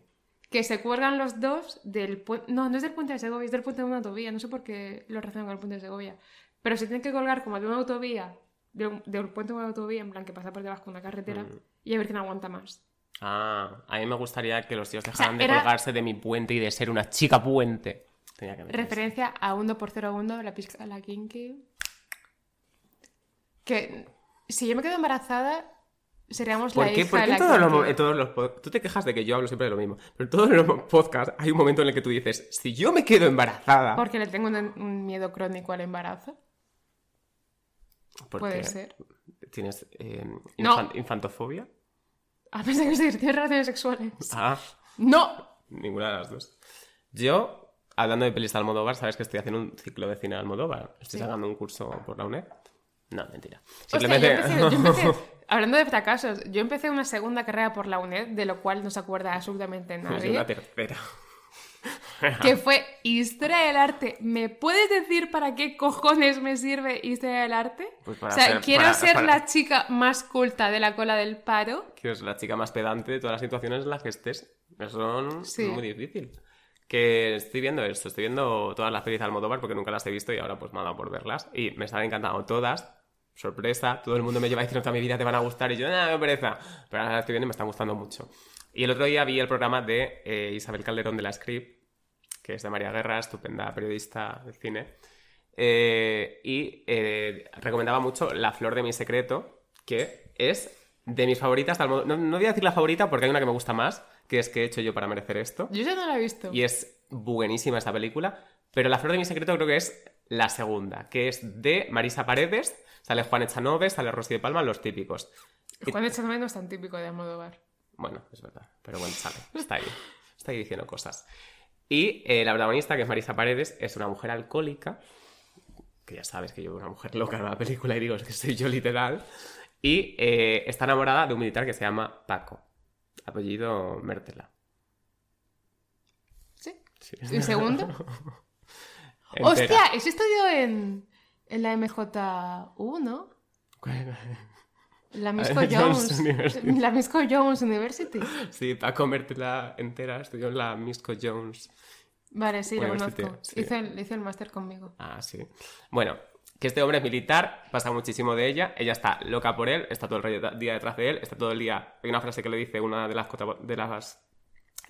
Que se cuelgan los dos del puente. No, no es del puente de Segovia, es del puente de una autovía. No sé por qué lo relacionan con el puente de Segovia. Pero se tienen que colgar como de una autovía, de un- del puente de una autovía, en plan que pasa por debajo de una carretera, Mm. y a ver quién aguanta más. Ah, a mí me gustaría que los tíos dejaran de era- colgarse de mi puente y de ser una chica puente. Tenía que. Referencia a 1 por 0 1, la pizca, la kinky. Que si yo me quedo embarazada, seríamos ¿Por la qué? hija la en todos, los, en todos Tú te quejas de que yo hablo siempre de lo mismo. Pero en todos los podcasts hay un momento en el que tú dices, si yo me quedo embarazada... Porque le tengo un, un miedo crónico al embarazo. Puede ser. ¿Tienes eh, No. infan- infantofobia? A pesar de que tienes relaciones sexuales. Ah, ¡No! ninguna de las dos. Yo, hablando de pelis de Almodóvar, sabes que estoy haciendo un ciclo de cine de Almodóvar. Estoy Sí. sacando un curso por la UNED. No, mentira. Hostia, yo empecé, yo empecé- hablando de fracasos, yo empecé una segunda carrera por la UNED, de lo cual no se acuerda absolutamente nadie. una tercera. que fue Historia del Arte. ¿Me puedes decir para qué cojones me sirve Historia del Arte? Pues para o sea, ser- quiero para- ser para- la chica más culta de la cola del paro. que es la chica más pedante de todas las situaciones en las que estés. Eso es Sí. muy difícil. Que estoy viendo esto, estoy viendo todas las pelis de Almodóvar porque nunca las he visto y ahora pues me ha dado por verlas. Y me están encantando todas. Sorpresa, todo el mundo me lleva diciendo toda mi vida te van a gustar y yo, nada, me pereza. Pero ahora las estoy viendo y me están gustando mucho. Y el otro día vi el programa de eh, Isabel Calderón de la Script, que es de María Guerra, estupenda periodista de cine. Eh, y eh, recomendaba mucho La Flor de mi Secreto, que es de mis favoritas. No, no voy a decir la favorita porque hay una que me gusta más, que es que he hecho yo para merecer esto. Yo ya no la he visto. Y es buenísima esta película. Pero La Flor de mi Secreto creo que es la segunda, que es de Marisa Paredes. Sale Juan Echanove, sale Rosy de Palma, los típicos. Juan Echanove no es tan típico de Almodóvar. Bueno, es verdad. Pero bueno, sale. Está ahí. Está ahí diciendo cosas. Y eh, la protagonista, que es Marisa Paredes, es una mujer alcohólica. Que ya sabes que yo veo una mujer loca en la película y digo, es que soy yo literal. Y eh, está enamorada de un militar que se llama Paco. Apellido Mértela. ¿Sí? Sí. ¿El segundo? ¡Hostia! Ese estudió en, en la MJU, ¿no? La Misco Jones Jones. University. La Misco Jones University. Sí, Paco Mértela entera estudió en la Misco Jones. Vale, sí, lo conozco. sí. Hizo el, hizo el máster conmigo. Ah, sí. Bueno, que este hombre es militar, pasa muchísimo de ella, ella está loca por él, está todo el día detrás de él, está todo el día... Hay una frase que le dice una de las, de las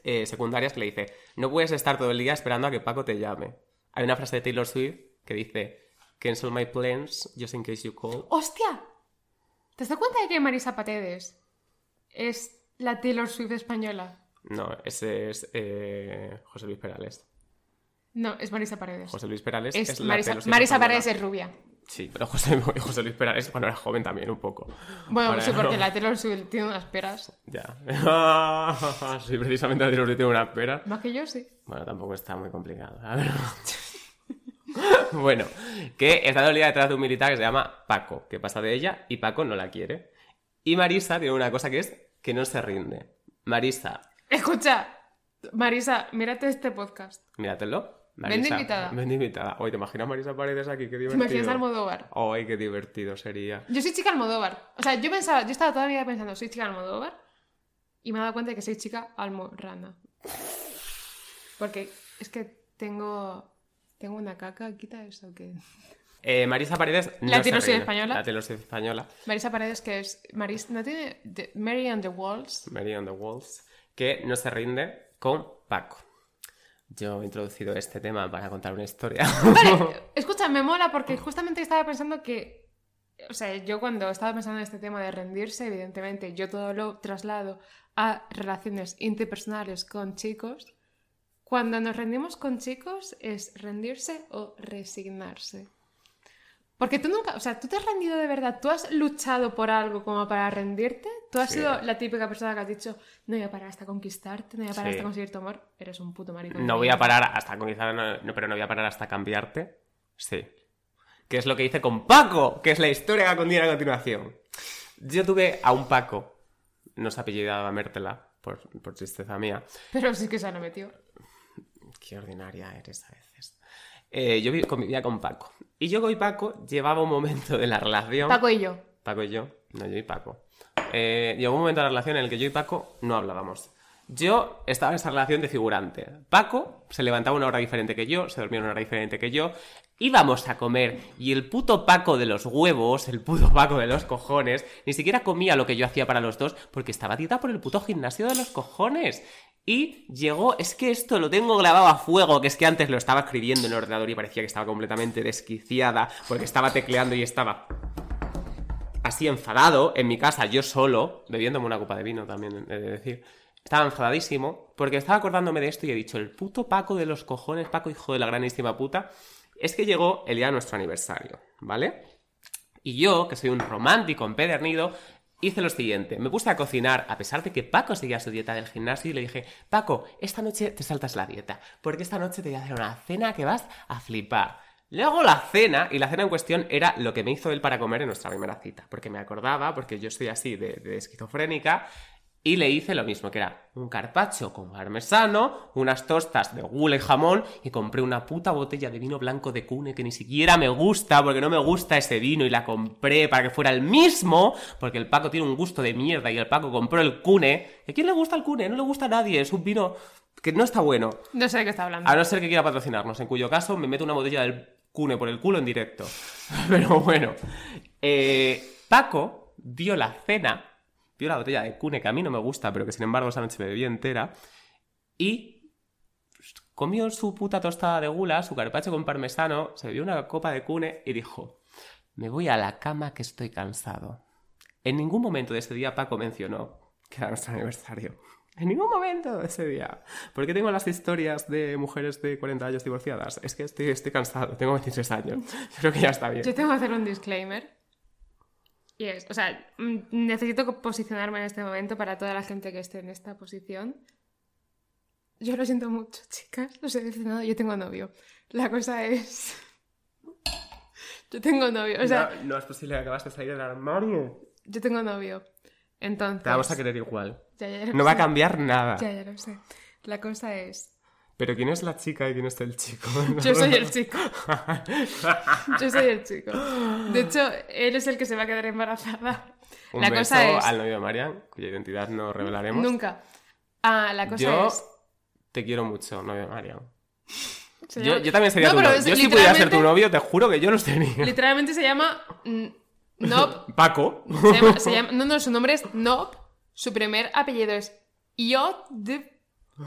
eh, secundarias que le dice, no puedes estar todo el día esperando a que Paco te llame. Hay una frase de Taylor Swift que dice, cancel my plans just in case you call. ¡Hostia! ¿Te has dado cuenta de que Marisa Paredes es la Taylor Swift española? No, ese es eh, José Luis Perales. No, es Marisa Paredes. José Luis Perales es es, la Marisa, Taylor Swift Marisa española. Paredes es rubia. Sí, pero José, José Luis Perales cuando era joven también un poco. Bueno, Ahora sí, no. porque la Taylor Swift tiene unas peras. Ya. sí, precisamente la Taylor Swift tiene una pera. Más que yo, sí. Bueno, tampoco está muy complicado. A ver. bueno, que está dolida detrás de un militar que se llama Paco, que pasa de ella y Paco no la quiere. Y Marisa tiene una cosa que es que no se rinde. Marisa, Escucha, Marisa, mírate este podcast. míratelo. Ven de Marisa, invitada. Ven de invitada. Oye, ¿te imaginas Marisa Paredes aquí? Qué ¿Te divertido. imaginas Almodóvar? Ay, qué divertido sería. Yo soy chica Almodóvar. O sea, yo pensaba, yo estaba toda la vida pensando, soy chica Almodóvar. Y me he dado cuenta de que soy chica almorrana. Porque es que tengo. Tengo una caca, quita eso que. Eh, Marisa Paredes no ¿La española? La. Marisa Paredes, que es. Maris, ¿No tiene. Mary on the Walls? Mary on the Walls, que no se rinde con Paco. Yo he introducido este tema para contar una historia. Vale, escucha, me mola porque justamente estaba pensando que. O sea, yo cuando estaba pensando en este tema de rendirse, evidentemente, yo todo lo traslado a relaciones interpersonales con chicos. Cuando nos rendimos con chicos, ¿es rendirse o resignarse? Porque tú nunca, o sea, tú te has rendido de verdad, tú has luchado por algo como para rendirte, tú has Sí. sido la típica persona que has dicho, no voy a parar hasta conquistarte, no voy a parar Sí. hasta conseguir tu amor, eres un puto maricón. No voy a parar hasta conquistar, no, no, pero no voy a parar hasta cambiarte. Sí. que es lo que hice con Paco, que es la historia que contiene a continuación. Yo tuve a un Paco, no se apellidaba Mértela, por, por tristeza mía. Pero sí que se lo metió. Qué ordinaria eres a veces. Eh, yo vi- convivía con Paco. Y yo con Paco llevaba un momento de la relación. Paco y yo. Paco y yo, no yo y Paco. Eh, llegó un momento de la relación en el que yo y Paco no hablábamos. Yo estaba en esa relación de figurante. Paco se levantaba una hora diferente que yo, se dormía una hora diferente que yo. Íbamos a comer y el puto Paco de los huevos, el puto Paco de los cojones, ni siquiera comía lo que yo hacía para los dos porque estaba dieta por el puto gimnasio de los cojones. Y llegó, es que esto lo tengo grabado a fuego, que es que antes lo estaba escribiendo en el ordenador y parecía que estaba completamente desquiciada porque estaba tecleando y estaba así enfadado en mi casa, yo solo, bebiéndome una copa de vino también, he de decir. Estaba enfadadísimo porque estaba acordándome de esto y he dicho, el puto Paco de los cojones, Paco hijo de la granísima puta, es que llegó el día de nuestro aniversario, ¿vale? Y yo, que soy un romántico empedernido, hice lo siguiente. Me puse a cocinar, a pesar de que Paco seguía su dieta del gimnasio, y le dije, Paco, esta noche te saltas la dieta, porque esta noche te voy a hacer una cena que vas a flipar. Luego la cena, y la cena en cuestión era lo que me hizo él para comer en nuestra primera cita, porque me acordaba, porque yo estoy así de esquizofrénica, y le hice lo mismo, que era un carpaccio con parmesano, unas tostas de gula y jamón, y compré una puta botella de vino blanco de cune que ni siquiera me gusta, porque no me gusta ese vino, y la compré para que fuera el mismo, porque el Paco tiene un gusto de mierda, y el Paco compró el cune. ¿Y a quién le gusta el cune? No le gusta a nadie, es un vino que no está bueno. No sé de qué está hablando. A no ser que quiera patrocinarnos, en cuyo caso me meto una botella del cune por el culo en directo. Pero bueno. Eh, Paco vio la cena, vio la botella de cune que a mí no me gusta, pero que sin embargo esa noche me bebí entera. Y comió su puta tostada de gula, su carpacho con parmesano, se bebió una copa de cune y dijo: Me voy a la cama que estoy cansado. En ningún momento de ese día Paco mencionó que era nuestro aniversario. En ningún momento de ese día. ¿Por qué tengo las historias de mujeres de 40 años divorciadas? Es que estoy, estoy cansado, tengo 23 años. Yo creo que ya está bien. Yo tengo que hacer un disclaimer. Y es, o sea, mm, necesito posicionarme en este momento para toda la gente que esté en esta posición. Yo lo siento mucho, chicas. Os he decepcionado. Yo tengo novio. La cosa es. Yo tengo novio. O sea, no, no es posible que acabas de salir del armario. yo tengo novio. Entonces. Te vamos a querer igual. Ya, ya lo No va a cambiar nada. Ya, ya lo sé. La cosa es. Pero ¿quién es la chica y quién es el chico? Yo soy el chico. Yo soy el chico. De hecho, él es el que se va a quedar embarazada. Un la beso cosa es. al novio de Marian, cuya identidad no revelaremos. Nunca. Ah, la cosa Yo es. te quiero mucho, novio de Marian. Yo, yo también sería No, tu novio. Yo si pudiera ser tu novio, te juro que yo los tenía. Literalmente se llama. Nob. Paco. Se llama, se llama- no, no, su nombre es Nob. Su primer apellido es Iod. de-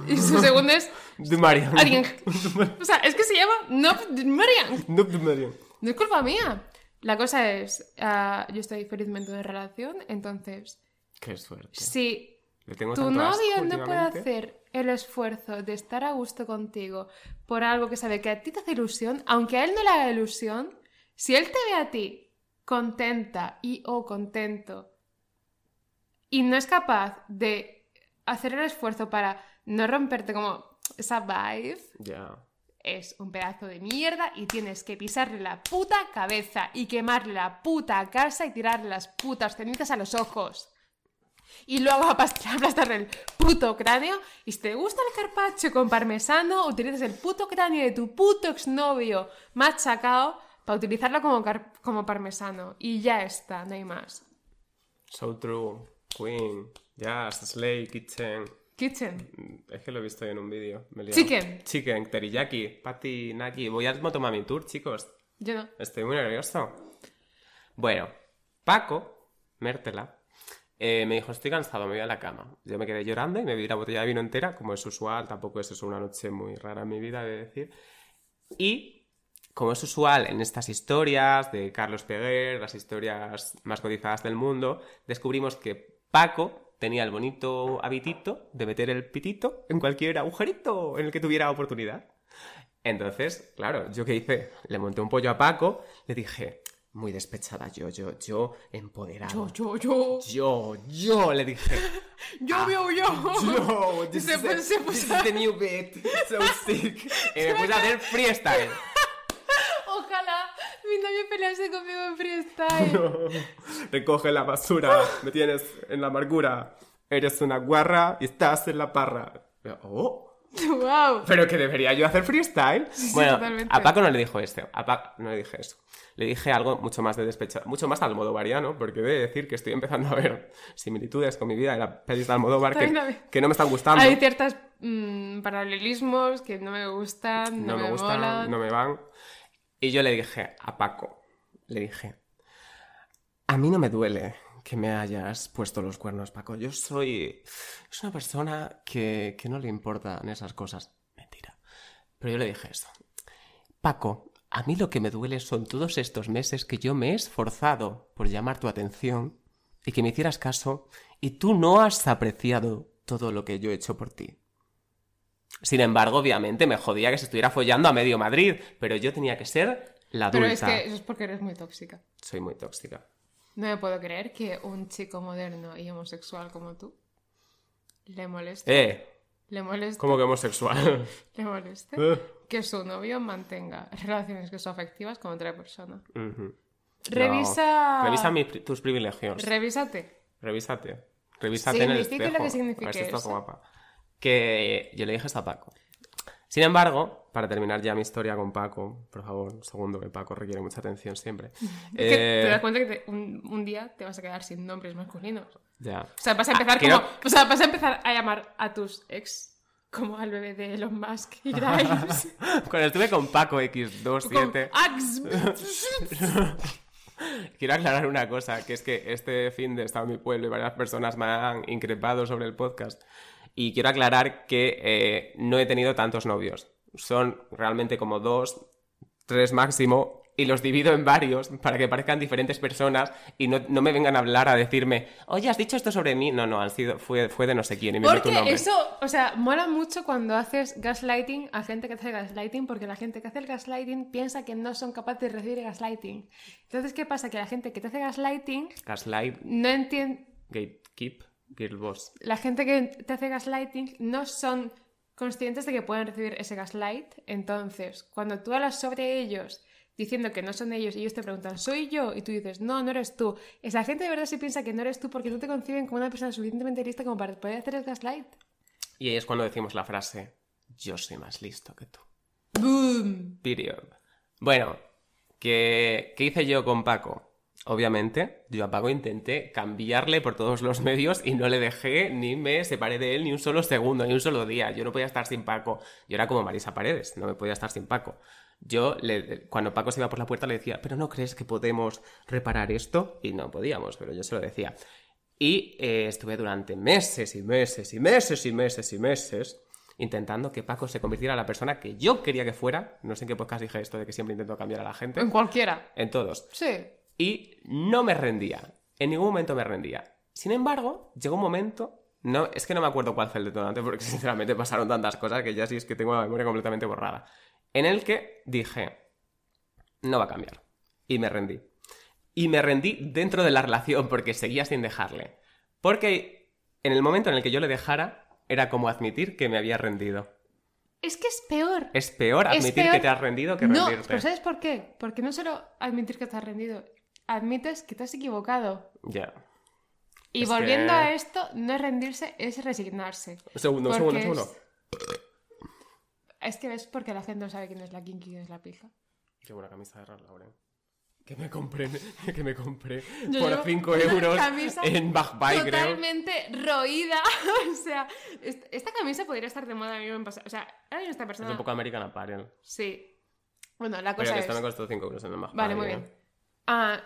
Y su segundo es De Marian. Adien. O sea, es que se llama Nob de Marian. No, de Marian. No es culpa mía. La cosa es. ah, yo estoy felizmente en relación, entonces. Qué suerte. Si Le tengo tu novio no puede hacer el esfuerzo de estar a gusto contigo por algo que sabe que a ti te hace ilusión, aunque a él no le haga ilusión, si él te ve a ti contenta y o contento y no es capaz de hacer el esfuerzo para no romperte como esa vibe, Ya. es un pedazo de mierda y tienes que pisarle la puta cabeza y quemarle la puta casa y tirarle las putas cenizas a los ojos. Y luego aplastarle el puto cráneo. Y si te gusta el carpaccio con parmesano, utilizas el puto cráneo de tu puto exnovio machacado para utilizarlo como, como parmesano. Y ya está, no hay más. So true. Queen. Jazz, Slay, Kitchen. Kitchen. Es que lo he visto en un vídeo. Chicken. Chicken, teriyaki, patty, naki. Voy al Motomami Tour, chicos. Yo no. Estoy muy nervioso. Bueno, Paco, Mértela, eh, me dijo, estoy cansado, me voy a la cama. Yo me quedé llorando y me bebí la botella de vino entera, como es usual, tampoco es eso una noche muy rara en mi vida, de decir. Y, como es usual en estas historias de Carlos Peguer, las historias más cotizadas del mundo, descubrimos que Paco tenía el bonito habitito de meter el pitito en cualquier agujerito en el que tuviera oportunidad. Entonces, claro, ¿yo qué hice? Le monté un pollo a Paco, le dije, muy despechada yo, yo, yo, empoderado. Yo, yo, yo. Yo, yo, le dije. Yo, yo, yo. Yo, Y this, se is, puso- se this is the new bit, so sick. Y me puse a hacer freestyle. Ojalá novio pelearse conmigo en freestyle. Recoge la basura, me tienes en la amargura. Eres una guarra y estás en la parra. Oh, wow. pero que debería yo hacer freestyle. bueno, totalmente. a Paco no le dijo esto. A Paco no le dije eso. Le dije algo mucho más de despecho, mucho más almodovariano, porque he de decir que estoy empezando a ver similitudes con mi vida en la pelis de Almodóvar que, que no me están gustando. Hay ciertos paralelismos que no me gustan, no, no me, gustan, molan. no me van. Y yo le dije a Paco, le dije, a mí no me duele que me hayas puesto los cuernos, Paco. Yo soy... Es una persona que, que no le importan esas cosas. Mentira. Pero yo le dije esto. Paco, a mí lo que me duele son todos estos meses que yo me he esforzado por llamar tu atención y que me hicieras caso y tú no has apreciado todo lo que yo he hecho por ti. Sin embargo, obviamente me jodía que se estuviera follando a medio Madrid, pero yo tenía que ser la adulta. Pero es que eso es porque eres muy tóxica. Soy muy tóxica. No me puedo creer que un chico moderno y homosexual como tú le moleste. Eh, Le moleste. ¿cómo que homosexual? Le moleste Eh. que su novio mantenga relaciones sexoafectivas con otra persona. Revisa. No. Revisa tus privilegios. Revísate. Revísate. Revísate en el espejo. lo que A signifique ver si estás guapa. Que yo le dije esto a Paco. Sin embargo, para terminar ya mi historia con Paco, por favor, un segundo, que Paco requiere mucha atención siempre. Es que Eh, te das cuenta que te- un, un día te vas a quedar sin nombres masculinos. Ya. O sea, vas a empezar Ah, como. O sea, vas a empezar a llamar a tus ex como al bebé de Elon Musk y Grimes. Cuando estuve con Paco X27, Ax. quiero aclarar una cosa, que es que este fin de estado en mi pueblo y varias personas me han increpado sobre el podcast. Y quiero aclarar que eh, no he tenido tantos novios. Son realmente como dos, tres máximo, y los divido en varios para que parezcan diferentes personas y no, no me vengan a hablar a decirme, oye, has dicho esto sobre mí. No, no, han sido, fue, fue de no sé quién y me dio tu Porque nombre. eso, o sea, mola mucho cuando haces gaslighting a gente que hace gaslighting, porque la gente que hace el gaslighting piensa que no son capaces de recibir gaslighting. Entonces, ¿qué pasa? Que la gente que te hace gaslighting Gaslight, no entiende. gatekeep, La gente que te hace gaslighting no son conscientes de que pueden recibir ese gaslight. Entonces, cuando tú hablas sobre ellos diciendo que no son ellos y ellos te preguntan, ¿soy yo? Y tú dices, no, no eres tú. Esa gente de verdad se piensa que no eres tú porque no te conciben como una persona suficientemente lista como para poder hacer el gaslight. Y ahí es cuando decimos la frase, yo soy más listo que tú. ¡Boom! Period. Bueno, ¿qué, ¿qué hice yo con Paco? Obviamente, yo a Paco intenté cambiarle por todos los medios y no le dejé ni me separé de él ni un solo segundo, ni un solo día. Yo no podía estar sin Paco. Yo era como Marisa Paredes, no me podía estar sin Paco. Yo, le- cuando Paco se iba por la puerta, le decía, ¿pero no crees que podemos reparar esto? Y no podíamos, pero yo se lo decía. Y eh, estuve durante meses y meses y meses y meses y meses intentando que Paco se convirtiera en la persona que yo quería que fuera. No sé en qué podcast dije esto de que siempre intento cambiar a la gente. En cualquiera. En todos. Sí. Y no me rendía. En ningún momento me rendía. Sin embargo, llegó un momento. No, es que no me acuerdo cuál fue el detonante, porque sinceramente pasaron tantas cosas que ya sí es que tengo la memoria completamente borrada. En el que dije, no va a cambiar. Y me rendí. Y me rendí dentro de la relación porque seguía sin dejarle. Porque en el momento en el que yo le dejara, era como admitir que me había rendido. Es que es peor. Es peor Es admitir peor- que te has rendido que no, rendirte. pero ¿sabes por qué? Porque no solo admitir que te has rendido, admites que te has equivocado. Ya. Y Es volviendo que- a esto, no es rendirse, es resignarse. Un segundo, segundo, un segundo. Es... es que ves porque la gente no sabe quién es la kinky y quién es la pija. Qué buena camisa de Ralph Lauren. Que me compré, que me compré Yo por llevo 5 una euros en Backbuy, creo. Totalmente roída. o sea, est- esta camisa podría estar de moda en pasado. O sea, ahora esta Es persona. un poco American Apparel. Sí. Bueno, la Pero cosa que es. esta me costó 5 euros en el Backbuy. Vale, muy bien. Ah,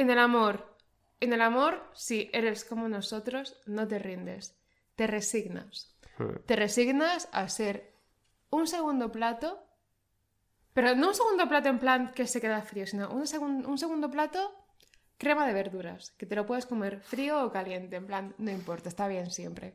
en el amor. En el amor, si eres como nosotros, no te rindes. Te resignas. Te resignas a ser un segundo plato, pero no un segundo plato en plan que se queda frío, sino un, segun- un segundo plato crema de verduras, que te lo puedes comer frío o caliente, en plan, no importa, está bien siempre.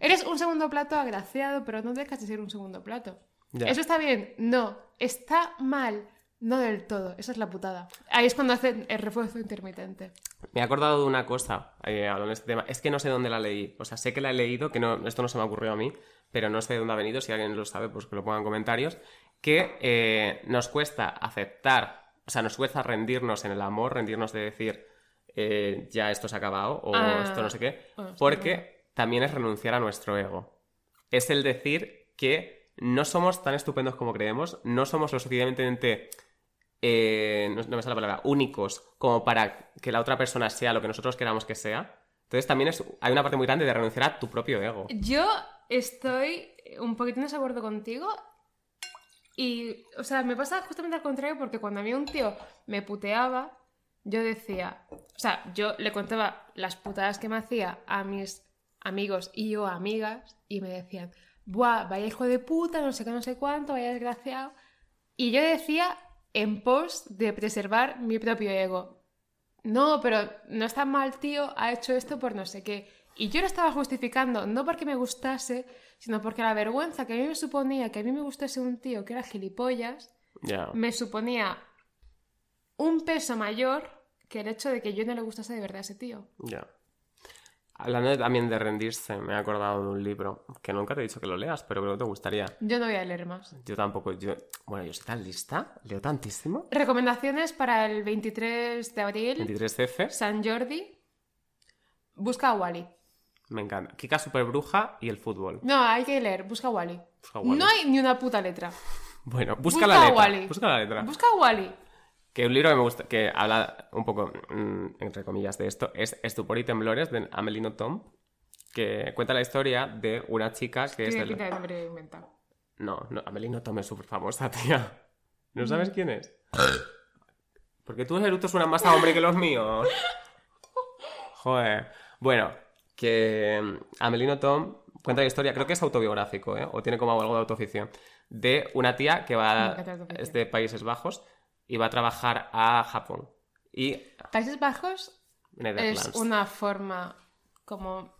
Eres un segundo plato agraciado, pero no dejas de ser un segundo plato. Ya. ¿Eso está bien? No. Está mal. No del todo. Esa es la putada. Ahí es cuando hacen el refuerzo intermitente. Me he acordado de una cosa eh, hablando de este tema. Es que no sé dónde la leí. O sea, sé que la he leído, que no, esto no se me ha ocurrido a mí, pero no sé de dónde ha venido. Si alguien lo sabe, pues que lo ponga en comentarios. Que eh, nos cuesta aceptar o sea, nos fuerza a rendirnos en el amor, rendirnos de decir, eh, ya esto se ha acabado o Ah. esto no sé qué, Bueno, porque también es renunciar a nuestro ego. Es el decir que no somos tan estupendos como creemos, no somos lo suficientemente, eh, no, me sale la palabra, únicos como para que la otra persona sea lo que nosotros queramos que sea. Entonces también hay una parte muy grande de renunciar a tu propio ego. Yo estoy un poquito en desacuerdo contigo. Y, o sea, me pasa justamente al contrario porque cuando a mí un tío me puteaba, yo decía, o sea, yo le contaba las putadas que me hacía a mis amigos y o amigas y me decían, buah, vaya hijo de puta, no sé qué, no sé cuánto, vaya desgraciado. Y yo decía en pos de preservar mi propio ego. No, pero no está mal, tío, ha hecho esto por no sé qué. Y yo lo estaba justificando, no porque me gustase, sino porque la vergüenza que a mí me suponía que a mí me gustase un tío que era gilipollas, me suponía un peso mayor que el hecho de que yo no le gustase de verdad a ese tío. Ya. Hablando también de rendirse, me he acordado de un libro que nunca te he dicho que lo leas, pero creo que te gustaría. Yo no voy a leer más. Yo tampoco, yo... Bueno, yo soy tan lista, leo tantísimo. Recomendaciones para el 23 de abril, 23F, San Jordi. Busca a Wally. me encanta. Kika Super Bruja y el fútbol. No, hay que leer, busca a Wally. Busca a Wally. No hay ni una puta letra. Bueno, busca, Busca la a letra. Wally. Busca la letra. Busca a Wally. Que un libro que me gusta, que habla un poco, mm, entre comillas, de esto, es Estupor y Temblores de Amelino Tom, que cuenta la historia de una chica que es del... nombre inventado. No, no, Amelino Tom es súper famosa, tía. ¿No sabes quién es? Porque tus eructos suenan más a hombre que los míos. Joder. Bueno, que mm, Amelino Tom cuenta la historia, creo que es autobiográfico, ¿eh? O tiene como algo de autoficción, de una tía que va encanta la autoficción. es de Países Bajos y va a trabajar a Japón. Y Países Bajos Netherlands. es una forma como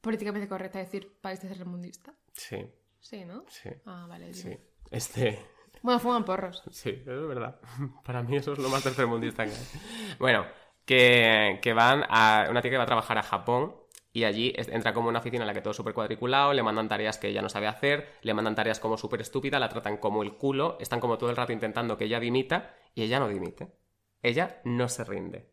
políticamente correcta de decir país tercermundista. Sí, Sí, ¿no? sí, Ah, vale. sí. Este... Bueno, fuman porros. Sí, eso es verdad. Para mí eso es lo más tercermundista que hay. Bueno, que, que van a... Una tía que va a trabajar a Japón y allí entra como una oficina en la que todo es súper cuadriculado, le mandan tareas que ella no sabe hacer, le mandan tareas como súper estúpida, la tratan como el culo, están como todo el rato intentando que ella dimita y ella no dimite. Ella no se rinde.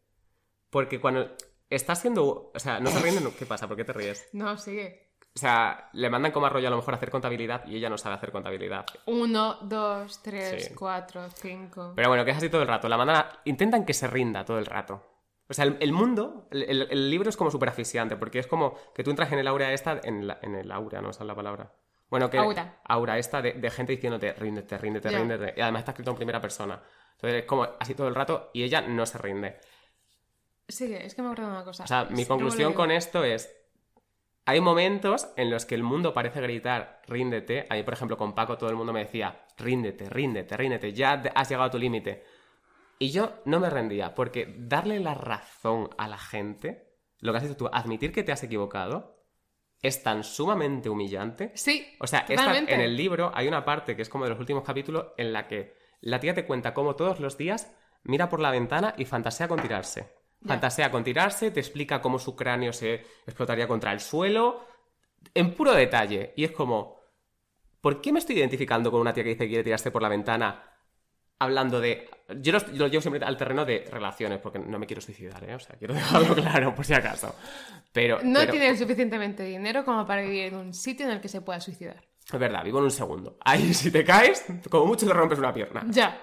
Porque cuando está siendo... O sea, no se rinde... no- ¿Qué pasa? ¿Por qué te ríes? No, sigue. O sea, le mandan como arroyo a lo mejor a hacer contabilidad y ella no sabe hacer contabilidad. Uno, dos, tres, Sí. cuatro, cinco. Pero bueno, que es así todo el rato. La mandan a- Intentan que se rinda todo el rato. O sea, el, el mundo, el, libro es como súper asfixiante, porque es como que tú entras en el aura esta, en, la- en el aura, no esa es la palabra. Bueno, que... Aura. Aura esta de, de gente diciéndote, ríndete, ríndete, Ya. ríndete. Y además está escrito en primera persona. Entonces es como así todo el rato y ella no se rinde. Sigue, es que me acuerdo de una cosa. O sea, mi Sí, conclusión con esto es... Hay momentos en los que el mundo parece gritar, ríndete. A mí, por ejemplo, con Paco todo el mundo me decía, ríndete, ríndete, ríndete, ya has llegado a tu límite. Y yo no me rendía, porque darle la razón a la gente, lo que has dicho tú, admitir que te has equivocado, es tan sumamente humillante. Sí, O sea, esta- en el libro hay una parte que es como de los últimos capítulos en la que la tía te cuenta cómo todos los días mira por la ventana y fantasea con tirarse. Fantasea con tirarse, te explica cómo su cráneo se explotaría contra el suelo, en puro detalle. Y es como, ¿por qué me estoy identificando con una tía que dice que quiere tirarse por la ventana hablando de... Yo lo, lo llevo siempre al terreno de relaciones, porque no me quiero suicidar, ¿eh? O sea, quiero dejarlo claro, por si acaso. Pero... No pero- tiene suficientemente dinero como para vivir en un sitio en el que se pueda suicidar. Es verdad, vivo en un segundo. Ahí si te caes, como mucho te rompes una pierna. Ya.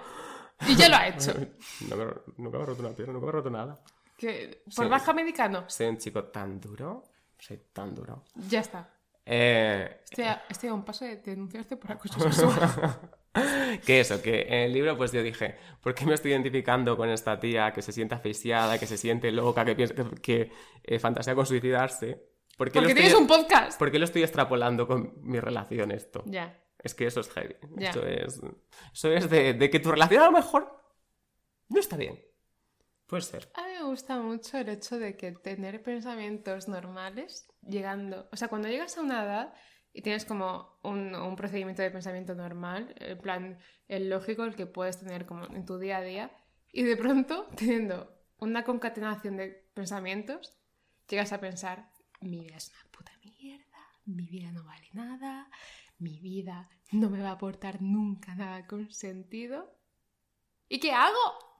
Y ya lo ha hecho. No me, nunca me he roto una pierna, nunca me he roto nada. Que por Sí. baja médica no. Soy un chico tan duro. Soy tan duro. Ya está. Eh, Estoy a, estoy a un paso de denunciarte por acoso sexual. que eso, que en el libro pues yo dije, ¿por qué me estoy identificando con esta tía que se siente asfixiada, que se siente loca, que piensa que, que, eh, fantasea con suicidarse? ¿Por qué, lo Porque estoy, tienes un podcast. ¿Por qué lo estoy extrapolando con mi relación esto? Ya. Es que eso es heavy. Ya. Esto es, eso es de, de que tu relación a lo mejor no está bien. Puede ser. A mí me gusta mucho el hecho de que tener pensamientos normales, llegando, o sea, cuando llegas a una edad y tienes como un, procedimiento de pensamiento normal, en plan, el lógico, el que puedes tener como en tu día a día, y de pronto, teniendo una concatenación de pensamientos, llegas a pensar, mi vida es una puta mierda, mi vida no vale nada, mi vida no me va a aportar nunca nada con sentido. ¿Y qué hago?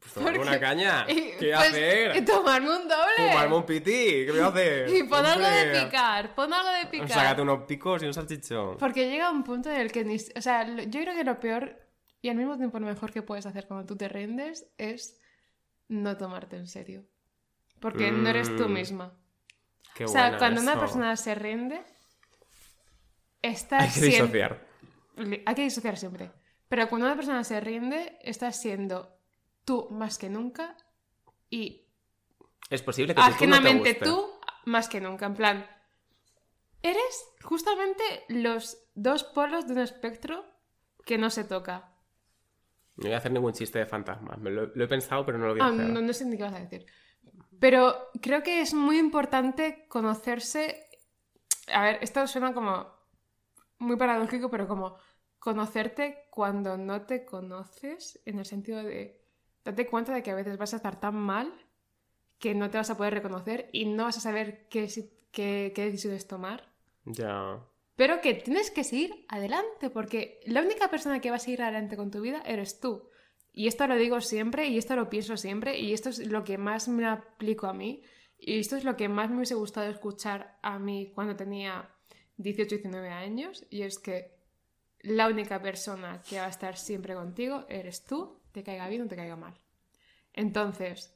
Pues tomarme Porque- una caña. ¿Qué pues, hacer? y tomarme un doble. Fumarme un pití. ¿Qué voy a hacer? Y pon algo de picar, pon algo de picar. Sácate unos picos y un salchichón. Porque llega un punto en el que ni... O sea, yo creo que lo peor y al mismo tiempo lo mejor que puedes hacer cuando tú te rindes es no tomarte en serio. Porque no eres tú Mm, misma. Qué o sea, cuando una persona se rinde, estás Hay que siendo- disociar. Hay que disociar siempre. Pero cuando una persona se rinde, estás siendo tú más que nunca y Es posible que tú no te guste. tú más que nunca. En plan, eres justamente los dos polos de un espectro que no se toca. No voy a hacer ningún chiste de fantasmas. Lo he pensado, pero no lo voy a Ah, hacer. no, no sé ni qué vas a decir. Pero creo que es muy importante conocerse. A ver, esto suena como muy paradójico, pero como conocerte cuando no te conoces, en el sentido de date cuenta de que a veces vas a estar tan mal que no te vas a poder reconocer y no vas a saber qué, qué decisiones tomar. Ya. Pero que tienes que seguir adelante, porque la única persona que va a seguir adelante con tu vida eres tú. Y esto lo digo siempre, y esto lo pienso siempre, y esto es lo que más me aplico a mí, y esto es lo que más me hubiese gustado escuchar a mí cuando tenía 18, 19 años, y es que la única persona que va a estar siempre contigo eres tú, te caiga bien o te caiga mal. Entonces,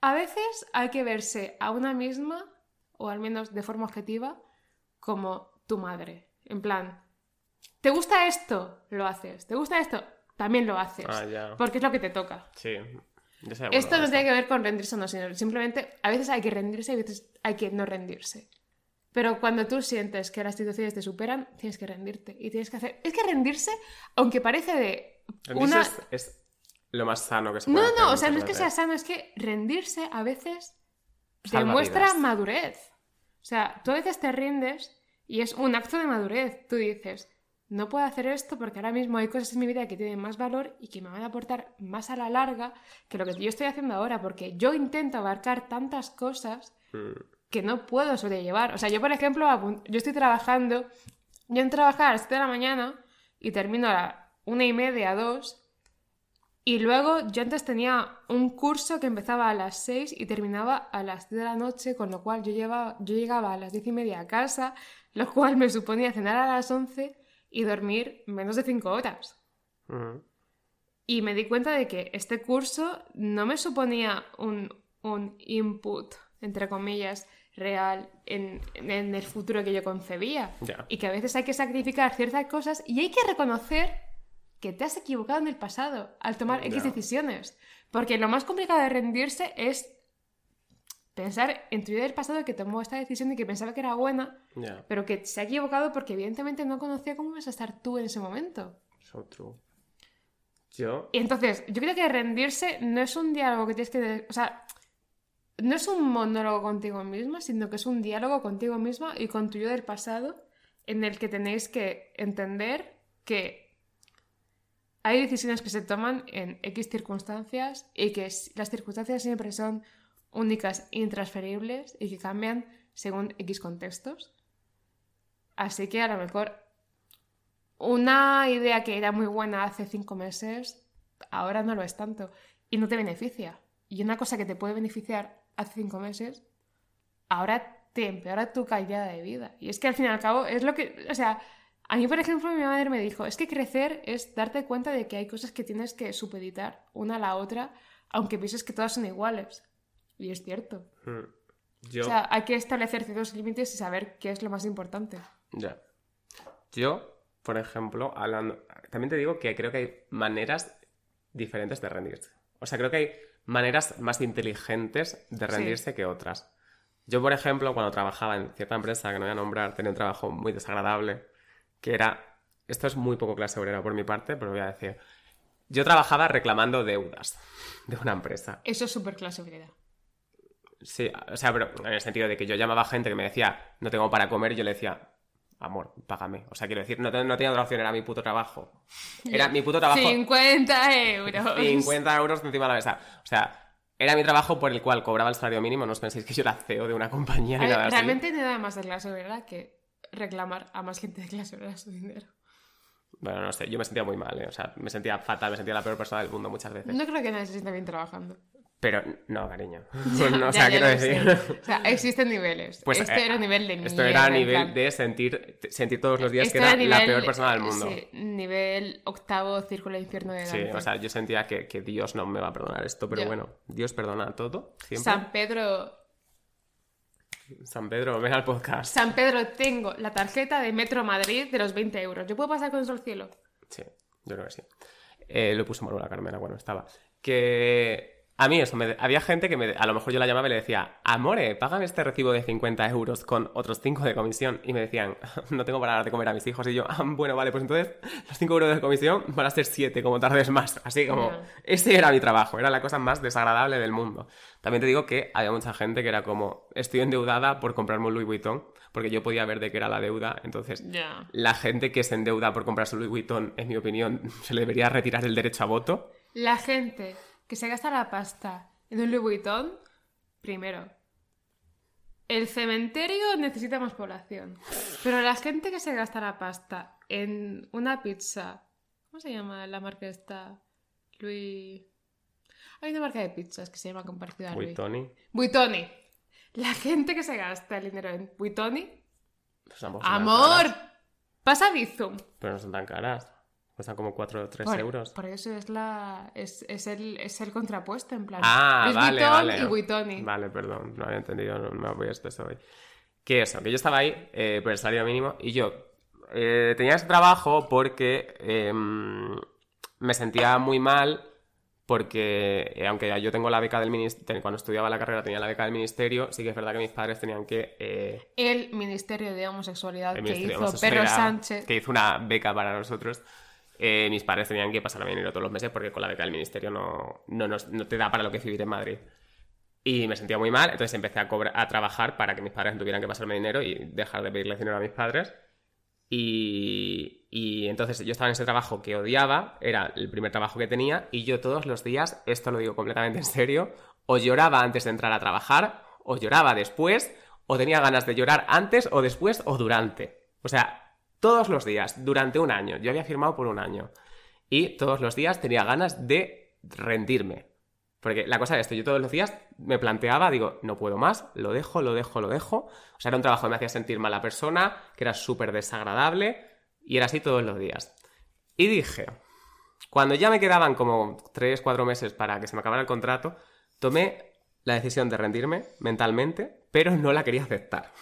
a veces hay que verse a una misma, o al menos de forma objetiva, como tu madre. En plan, ¿te gusta esto? Lo haces. ¿Te gusta esto? También lo haces. Ah, ya. Porque es lo que te toca. Sí. Esto no tiene que ver con rendirse o no, sino simplemente a veces hay que rendirse y a veces hay que no rendirse. Pero cuando tú sientes que las situaciones te superan, tienes que rendirte y tienes que hacer... Es que rendirse, aunque parece de Rendirse una... es, es lo más sano que se No, puede no, hacer no, o sea, no es que sea sano, es que rendirse a veces Salva demuestra vidas. madurez. O sea, tú a veces te rindes y es un acto de madurez. Tú dices, no puedo hacer esto porque ahora mismo hay cosas en mi vida que tienen más valor y que me van a aportar más a la larga que lo que yo estoy haciendo ahora, porque yo intento abarcar tantas cosas Mm. Que no puedo sobrellevar. O sea, yo, por ejemplo, yo estoy trabajando, yo entro a trabajar a las 7 de la mañana y termino a la una y media, dos. Y luego yo antes tenía un curso que empezaba a las 6 y terminaba a las 10 de la noche, con lo cual yo, llevaba, yo llegaba a las 10 y media a casa, lo cual me suponía cenar a las 11 y dormir menos de 5 horas. Y me di cuenta de que este curso no me suponía un, un input, entre comillas, real en, en el futuro que yo concebía. Y que a veces hay que sacrificar ciertas cosas y hay que reconocer que te has equivocado en el pasado al tomar X decisiones. Porque lo más complicado de rendirse es pensar en tu vida del pasado que tomó esta decisión y que pensaba que era buena, pero que se ha equivocado porque evidentemente no conocía cómo ibas a estar tú en ese momento. So true. Yo. Y entonces, yo creo que rendirse no es un diálogo que tienes que... O sea, no es un monólogo contigo misma, sino que es un diálogo contigo misma y con tu yo del pasado en el que tenéis que entender que hay decisiones que se toman en X circunstancias y que las circunstancias siempre son únicas e intransferibles y que cambian según X contextos. Así que a lo mejor una idea que era muy buena hace cinco meses, ahora no lo es tanto y no te beneficia. Y una cosa que te puede beneficiar hace cinco meses, ahora te empeora tu calidad de vida. Y es que al fin y al cabo es lo que, o sea, a mí por ejemplo mi madre me dijo, es que crecer es darte cuenta de que hay cosas que tienes que supeditar una a la otra, aunque pienses que todas son iguales. Y es cierto. mm, Yo. O sea, hay que establecer ciertos límites y saber qué es lo más importante. Ya. Yo, por ejemplo, hablando. También te digo que creo que hay maneras diferentes de rendirse. O sea, creo que hay maneras más inteligentes de rendirse que otras. Yo, por ejemplo, cuando trabajaba en cierta empresa que no voy a nombrar, tenía un trabajo muy desagradable, que era. Esto es muy poco clase obrera por mi parte, pero voy a decir. Yo trabajaba reclamando deudas de una empresa. Eso es súper clase obrera. Sí, o sea, pero en el sentido de que yo llamaba a gente que me decía, no tengo para comer, y yo le decía, amor, págame. O sea, quiero decir, no, te- no tenía otra opción, era mi puto trabajo. Era mi puto trabajo. 50 euros. 50 euros encima de la mesa. O sea, era mi trabajo por el cual cobraba el salario mínimo. No os penséis que yo era CEO de una compañía ver, nada así. realmente nada más de clase obrera que reclamar a más gente de clase obrera su dinero. Bueno, no sé, yo me sentía muy mal, ¿eh? O sea, me sentía fatal, me sentía la peor persona del mundo muchas veces. No creo que nadie se sienta bien trabajando. Pero, no, cariño. no, o sea, ya quiero decir... sé. O sea, existen niveles. Pues, eh, era nivel de Esto era a mierda, nivel plan, de sentir, sentir todos los días esto que era era la peor persona del mundo. Sí, nivel octavo círculo de infierno de Sí, Dante. o sea, yo sentía que, que Dios no me va a perdonar esto, pero bueno, Dios perdona todo, siempre. San Pedro, San Pedro, ven al podcast. San Pedro, tengo la tarjeta de Metro Madrid de los 20 euros. ¿Yo puedo pasar con eso al cielo? Sí, yo creo que sí. Eh, lo puso Manuela Carmena cuando estaba. Que a mí eso, me- había gente que me, a lo mejor yo la llamaba y le decía, Amore, págame este recibo de 50 euros con otros 5 de comisión. Y me decían, no tengo para dar de comer a mis hijos. Y yo, "Ah, bueno, vale, pues entonces los 5 euros de comisión van a ser 7, como tardes más. Así como, ese era mi trabajo, era la cosa más desagradable del mundo. También te digo que había mucha gente que era como, estoy endeudada por comprarme un Louis Vuitton, porque yo podía ver de qué era la deuda. Entonces, la gente que se endeuda por comprarse un Louis Vuitton, en mi opinión, se le debería retirar el derecho a voto. La gente que se gasta la pasta en un Louis Vuitton, primero, el cementerio necesita más población. Pero la gente que se gasta la pasta en una pizza, ¿cómo se llama la marca esta? Louis... Hay una marca de pizzas que se llama con parecido a Louis. Vuittoni. Buitoni. La gente que se gasta el dinero en Buitoni. Pues ¡Amor! Pasa Bizum. pero no son tan caras. Cuestan como 4 o 3 Por, euros. por eso es la es, es el, es el contrapuesto, en plan. Ah, Louis vale, Vuitton vale. y Buitoni. Vale, perdón, no había entendido, no me había expresado hoy. Que eso, que yo estaba ahí eh, por el salario mínimo y yo eh, tenía ese trabajo porque em, me sentía muy mal porque eh, aunque yo tengo la beca del ministerio, cuando estudiaba la carrera tenía la beca del ministerio, sí que es verdad que mis padres tenían que... eh, El Ministerio de Homosexualidad el que Ministerio de hizo Perro Sánchez. que hizo una beca para nosotros. Eh, mis padres tenían que pasarme dinero todos los meses porque con la beca del ministerio no, no, nos- no te da para lo que vivir en Madrid. Y me sentía muy mal, entonces empecé a, cobrar, a trabajar para que mis padres no tuvieran que pasarme dinero y dejar de pedirle dinero a mis padres. Y, y entonces yo estaba en ese trabajo que odiaba, era el primer trabajo que tenía, y yo todos los días, esto lo digo completamente en serio, o lloraba antes de entrar a trabajar, o lloraba después, o tenía ganas de llorar antes, o después, o durante. O sea, todos los días, durante un año. Yo había firmado por un año. Y todos los días tenía ganas de rendirme. Porque la cosa es esto, yo todos los días me planteaba, digo, no puedo más, lo dejo, lo dejo, lo dejo. O sea, era un trabajo que me hacía sentir mala persona, que era súper desagradable, y era así todos los días. Y dije, cuando ya me quedaban como 3, 4 meses para que se me acabara el contrato, tomé la decisión de rendirme mentalmente, pero no la quería aceptar.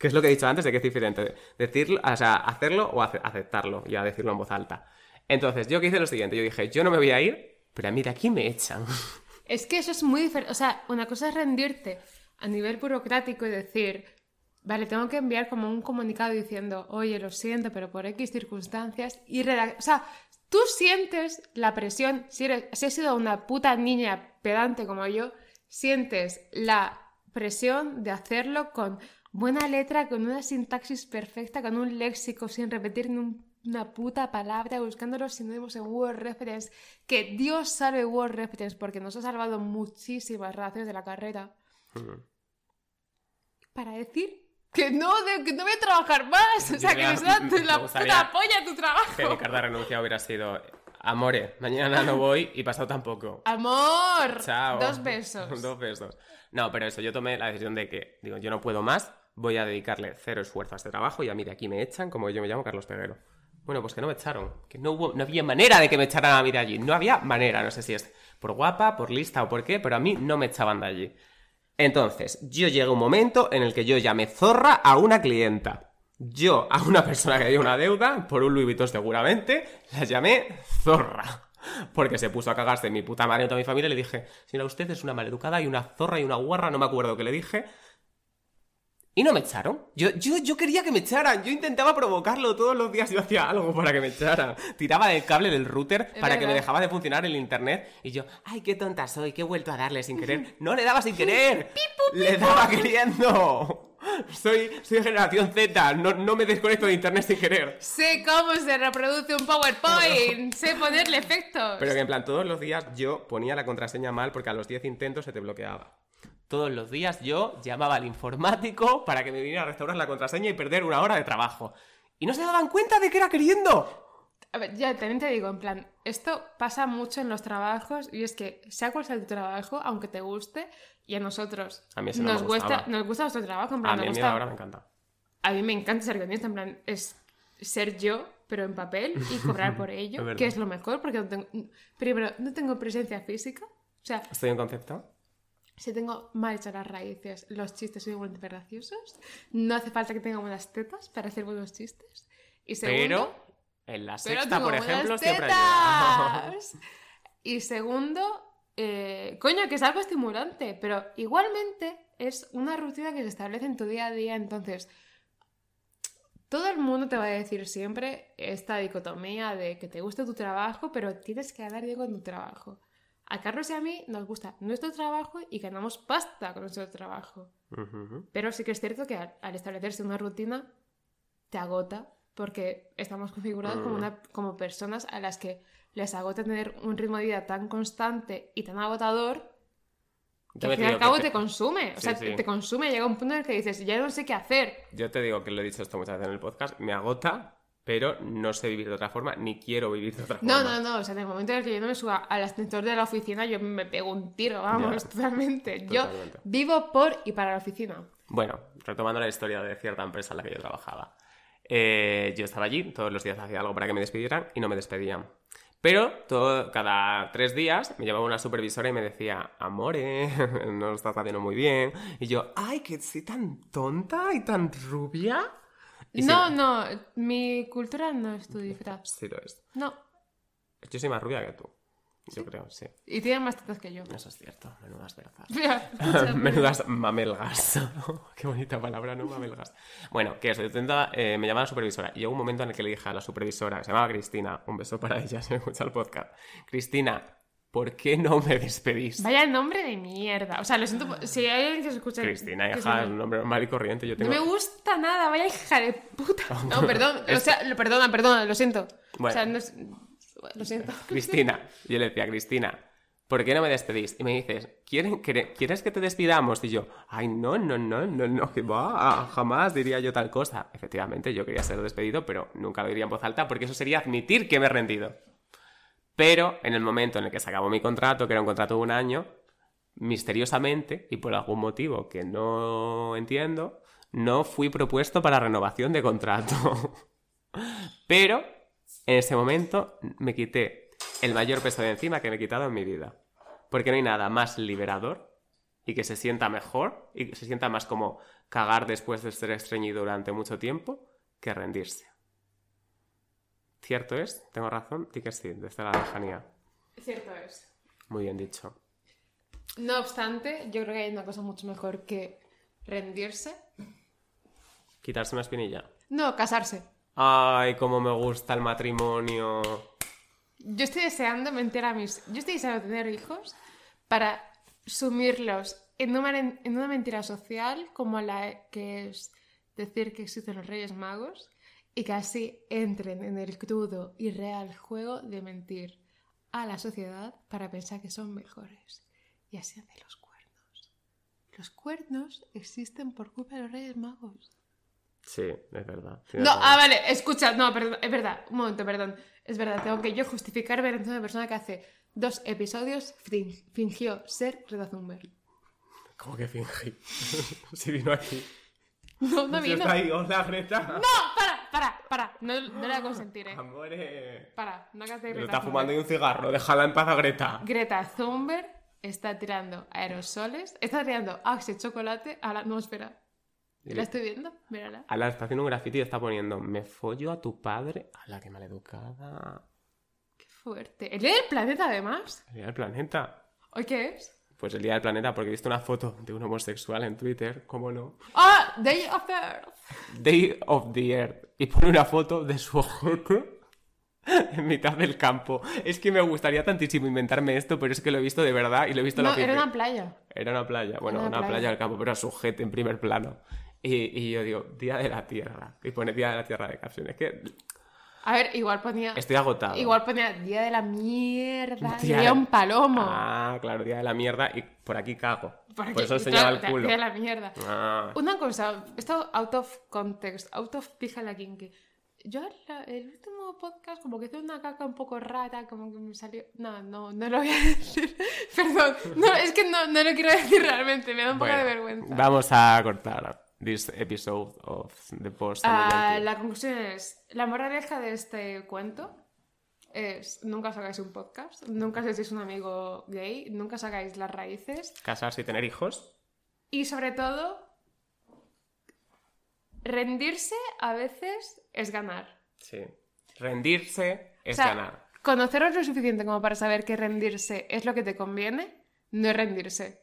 Que es lo que he dicho antes de que es diferente. Decirlo, o sea, hacerlo o ace- aceptarlo, ya decirlo en voz alta. Entonces, yo que hice lo siguiente, yo dije, yo no me voy a ir, pero a mí de aquí me echan. Es que eso es muy diferente. O sea, una cosa es rendirte a nivel burocrático y decir, vale, tengo que enviar como un comunicado diciendo, oye, lo siento, pero por X circunstancias. Y O sea, tú sientes la presión, si, eres, si has sido una puta niña pedante como yo, sientes la presión de hacerlo con buena letra, con una sintaxis perfecta, con un léxico sin repetir ni un- una puta palabra, buscando los sinónimos en Word Reference. Que Dios salve Word Reference porque nos ha salvado muchísimas relaciones de la carrera. Para decir que no, de- que no voy a trabajar más. O sea, que les da la puta polla tu Que mi trabajo. carta de renuncia hubiera sido, amore, mañana no voy y pasado tampoco. Amor. Chao. Dos besos. Dos besos. No, pero eso, yo tomé la decisión de que, digo, yo no puedo más, voy a dedicarle cero esfuerzo a este trabajo y a mí de aquí me echan, como yo me llamo Carlos Peguero. Bueno, pues que no me echaron, que no hubo, no había manera de que me echaran a mí de allí, no había manera, no sé si es por guapa, por lista o por qué, pero a mí no me echaban de allí. Entonces, yo llegué a un momento en el que yo llamé zorra a una clienta. Yo, a una persona que dio una deuda, por un Louis seguramente, la llamé zorra. Porque se puso a cagarse mi puta madre y toda mi familia y le dije, señora, usted es una maleducada y una zorra y una guarra, no me acuerdo qué le dije. Y no me echaron. Yo, yo, yo quería que me echaran. Yo intentaba provocarlo todos los días. Yo hacía algo para que me echaran. Tiraba el cable del router para que me dejaba de funcionar el internet. Y yo, ay, qué tonta soy, que he vuelto a darle sin querer. No le daba sin querer. Le daba queriendo. Soy, soy generación Z. No, no me desconecto de internet sin querer. Sé cómo se reproduce un PowerPoint. sé ponerle efectos. Pero que en plan, todos los días yo ponía la contraseña mal porque a los 10 intentos se te bloqueaba. Todos los días yo llamaba al informático para que me viniera a restaurar la contraseña y perder una hora de trabajo. Y no se daban cuenta de que era queriendo. A ver, ya también te digo, en plan, esto pasa mucho en los trabajos y es que sea cual sea tu trabajo, aunque te guste, y a nosotros A mí no nos, me gusta, nos gusta nuestro trabajo, en A plan, mí nos gusta- miedo ahora me encanta. a mí me encanta ser guionista, en plan, es ser yo, pero en papel y cobrar por ello, que es lo mejor, porque no tengo, primero, no tengo presencia física, o sea, ¿Estoy en concepto? Si tengo mal hechas las raíces, los chistes son igualmente graciosos, no hace falta que tenga buenas tetas para hacer buenos chistes, y segundo... Pero en la Pero sexta, tengo por ejemplo, siempre ayuda. tetas. Y segundo, eh, coño, que es algo estimulante, pero igualmente es una rutina que se establece en tu día a día, entonces todo el mundo te va a decir siempre esta dicotomía de que te gusta tu trabajo, pero tienes que ganar dinero con tu trabajo. A Carlos y a mí nos gusta nuestro trabajo y ganamos pasta con nuestro trabajo. Pero sí que es cierto que al, al establecerse una rutina te agota porque estamos configurados como, Mm. una- como personas a las que les agota tener un ritmo de vida tan constante y tan agotador que al fin y al cabo te- te consume. O Sí, sea, sí. te consume. Llega un punto en el que dices, ya no sé qué hacer. Yo te digo que lo he dicho esto muchas veces en el podcast, me agota, pero no sé vivir de otra forma, ni quiero vivir de otra No, forma. no, no. O sea, en el momento en el que yo no me suba al ascensor de la oficina, yo me pego un tiro, vamos, Ya. totalmente. Yo vivo por y para la oficina. Bueno, retomando la historia de cierta empresa en la que yo trabajaba. Eh, yo estaba allí, todos los días hacía algo para que me despidieran y no me despedían. Pero todo, cada tres días me llevaba una supervisora y me decía, amore, no lo estás haciendo muy bien. Y yo, ay, que soy tan tonta y tan rubia. Y no, sí, no. Mi cultura no es tu disfraz. sí lo es. No. Yo soy más rubia que tú. Yo creo, sí. Y tienen más tetas que yo. Eso es cierto, menudas verzas. Menudas mamelgas. Qué bonita palabra, ¿no? Mamelgas. Bueno, que eso, yo intentaba, eh, me llamaba la supervisora. Y llegó un momento en el que le dije a la supervisora, que se llamaba Cristina, un beso para ella si me escucha el podcast. Cristina, ¿por qué no me despedís? Vaya nombre de mierda. O sea, lo siento. Si hay alguien que se escucha. Cristina, hija, se es un nombre normal y corriente. Yo No tengo... me gusta nada, vaya hija de puta. No, perdón. O sea, perdona, perdona, lo siento. Bueno. O sea, no es- Lo siento. Cristina, yo le decía, Cristina, ¿por qué no me despedís? Y me dices, ¿Quieren, ¿quieres que te despidamos? Y yo, ay, no, no, no, no, no, que va, jamás diría yo tal cosa. Efectivamente, yo quería ser despedido, pero nunca lo diría en voz alta porque eso sería admitir que me he rendido. Pero en el momento en el que se acabó mi contrato, que era un contrato de un año, misteriosamente, y por algún motivo que no entiendo, no fui propuesto para renovación de contrato. Pero en ese momento me quité el mayor peso de encima que me he quitado en mi vida. Porque no hay nada más liberador y que se sienta mejor y que se sienta más como cagar después de ser estreñido durante mucho tiempo que rendirse. ¿Cierto es? ¿Tengo razón? Di que sí, desde la lejanía. Cierto es. Muy bien dicho. No obstante, yo creo que hay una cosa mucho mejor que rendirse. Quitarse una espinilla. No, casarse. Ay, cómo me gusta el matrimonio. Yo estoy deseando mentir a mis. Yo estoy deseando tener hijos para sumirlos en una, en una mentira social como la que es decir que existen los Reyes Magos y que así entren en el crudo y real juego de mentir a la sociedad para pensar que son mejores. Y así hacen los cuernos. Los cuernos existen por culpa de los Reyes Magos. Sí, es verdad. Tienes No, razón. ah, vale, escucha, no, perdón, es verdad, un momento, perdón. Es verdad, tengo que yo justificarme ante una persona que hace dos episodios fin- fingió ser Greta Thunberg. ¿Cómo que fingí? si vino aquí. No, no vino. está ahí, hola Greta. No, para, para, no, no le voy a consentir, eh. Amore. Para, no hagas de Pero Greta está fumando Thunberg. un cigarro, déjala en paz a Greta. Greta Thunberg está tirando aerosoles, está tirando axe chocolate a la atmósfera. ¿La estoy viendo? Mírala. Ala, está haciendo un grafiti y está poniendo Me follo a tu padre. A la que maleducada. Qué fuerte. El del planeta, además. El del planeta. ¿Hoy qué es? Pues el día del planeta, porque he visto una foto de un homosexual en Twitter, ¿cómo no? ¡Ah! Day of the Earth. Day of the Earth. Y pone una foto de su ojete en mitad del campo. Es que me gustaría tantísimo inventarme esto, pero es que lo he visto de verdad y lo he visto No, la era una playa. Era una playa, bueno, Era una una playa. playa. del campo, pero sujete en primer plano. Y, y yo digo, Día de la Tierra. Y pone Día de la Tierra de caption. Es que A ver, igual ponía. estoy agotado. Igual ponía Día de la Mierda. Día Día de- un palomo. Ah, claro, Día de la Mierda. Y por aquí cago. Por, Porque, eso enseñaba claro, el culo. Día de la Mierda. Ah, Una cosa, esto out of context, out of pija la kinky. Yo la- el último podcast como que hice una caca un poco rara, como que me salió... No, no, no lo voy a decir. Perdón, no, es que no, no lo quiero decir realmente, me da un poco de vergüenza. Vamos a cortar this episode of the post. Ah, la conclusión es, la moraleja de este cuento es nunca sacáis un podcast, nunca seáis un amigo gay, nunca sacáis las raíces Casarse y tener hijos. y sobre todo, rendirse a veces es ganar. Sí. Rendirse es o sea, ganar. conoceros lo suficiente como para saber que rendirse es lo que te conviene, no es rendirse.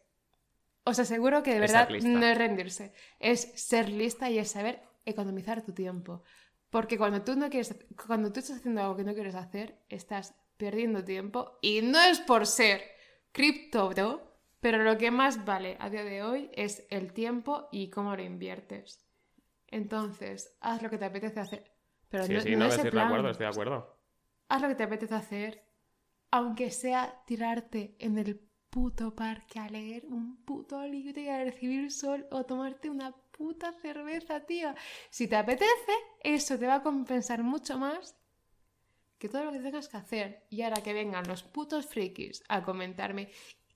Os aseguro que de Es verdad no es rendirse. Es ser lista y es saber economizar tu tiempo. Porque cuando tú no quieres, cuando tú estás haciendo algo que no quieres hacer, estás perdiendo tiempo y no es por ser cripto pero lo que más vale a día de hoy es el tiempo y cómo lo inviertes. Entonces, haz lo que te apetece hacer. Pero Sí, no, sí, no no, ese estoy de acuerdo, estoy de acuerdo. Haz lo que te apetece hacer, aunque sea tirarte en el puto parque a leer un puto libro y a recibir sol o tomarte una puta cerveza, tía. Si te apetece, eso te va a compensar mucho más que todo lo que tengas que hacer. Y ahora que vengan los putos frikis a comentarme,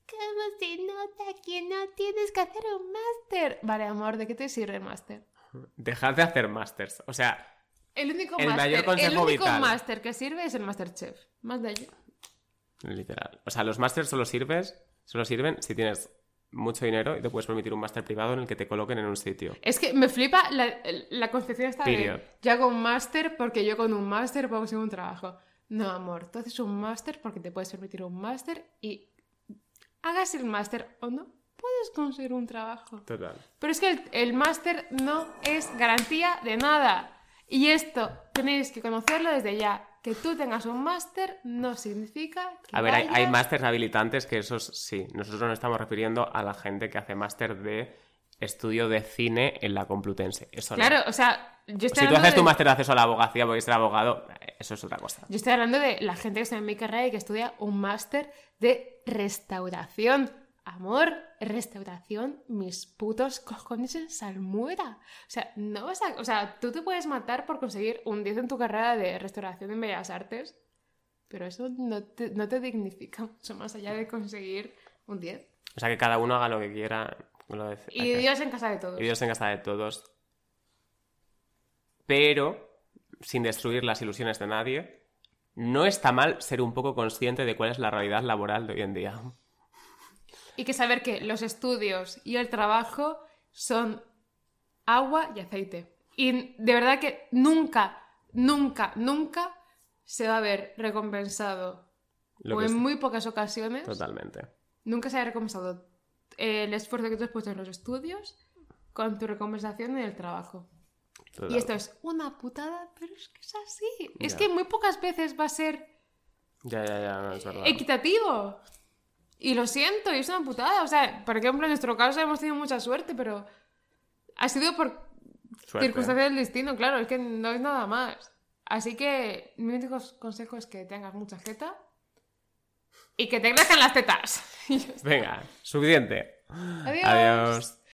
¿cómo se nota que no tienes que hacer un máster? Vale, amor, ¿de qué te sirve el máster? Dejad de hacer masters. O sea, El único El mayor máster, el consejo único vital. máster que sirve es el Masterchef. Más de allí. literal. O sea, los masters solo sirves, solo sirven si tienes mucho dinero y te puedes permitir un máster privado en el que te coloquen en un sitio. Es que me flipa la, la concepción esta Period. de yo hago un máster porque yo con un máster puedo conseguir un trabajo. No, amor, tú haces un máster porque te puedes permitir un máster y hagas el máster o no, puedes conseguir un trabajo. Total. Pero es que el, el máster no es garantía de nada. Y esto tenéis que conocerlo desde ya. Que tú tengas un máster no significa que A ver, hay, hay másters habilitantes que esos sí. Nosotros nos estamos refiriendo a la gente que hace máster de estudio de cine en la Complutense. Eso no. Claro, o sea, yo estoy Si tú haces tu máster de acceso a la abogacía porque ser abogado, eso es otra cosa. Yo estoy hablando de la gente que está en mi carrera y que estudia un máster de restauración. Amor, restauración, mis putos cojones en salmuera. O sea, no vas a. O sea, tú te puedes matar por conseguir un 10 en tu carrera de restauración en Bellas Artes, pero eso no te, no te dignifica mucho más allá de conseguir un 10. O sea, que cada uno haga lo que quiera. Lo de- Y Dios en casa de todos. Y Dios en casa de todos. Pero, sin destruir las ilusiones de nadie, no está mal ser un poco consciente de cuál es la realidad laboral de hoy en día. Y que saber que los estudios y el trabajo son agua y aceite. Y de verdad que nunca, nunca, nunca se va a ver recompensado, Lo o en es- muy pocas ocasiones, Totalmente. nunca se ha recompensado el esfuerzo que tú has puesto en los estudios con tu recompensación en el trabajo. Total. Y esto es una putada, pero es que es así. Es que muy pocas veces va a ser Ya, ya, ya, no, es verdad. equitativo. Y lo siento, y es una putada. O sea, por ejemplo, en nuestro caso hemos tenido mucha suerte, pero ha sido por Suerte. circunstancias del destino, claro, es que no es nada más. Así que mi único consejo es que tengas mucha jeta y que te crezcan las tetas. Venga, suficiente. Adiós. Adiós.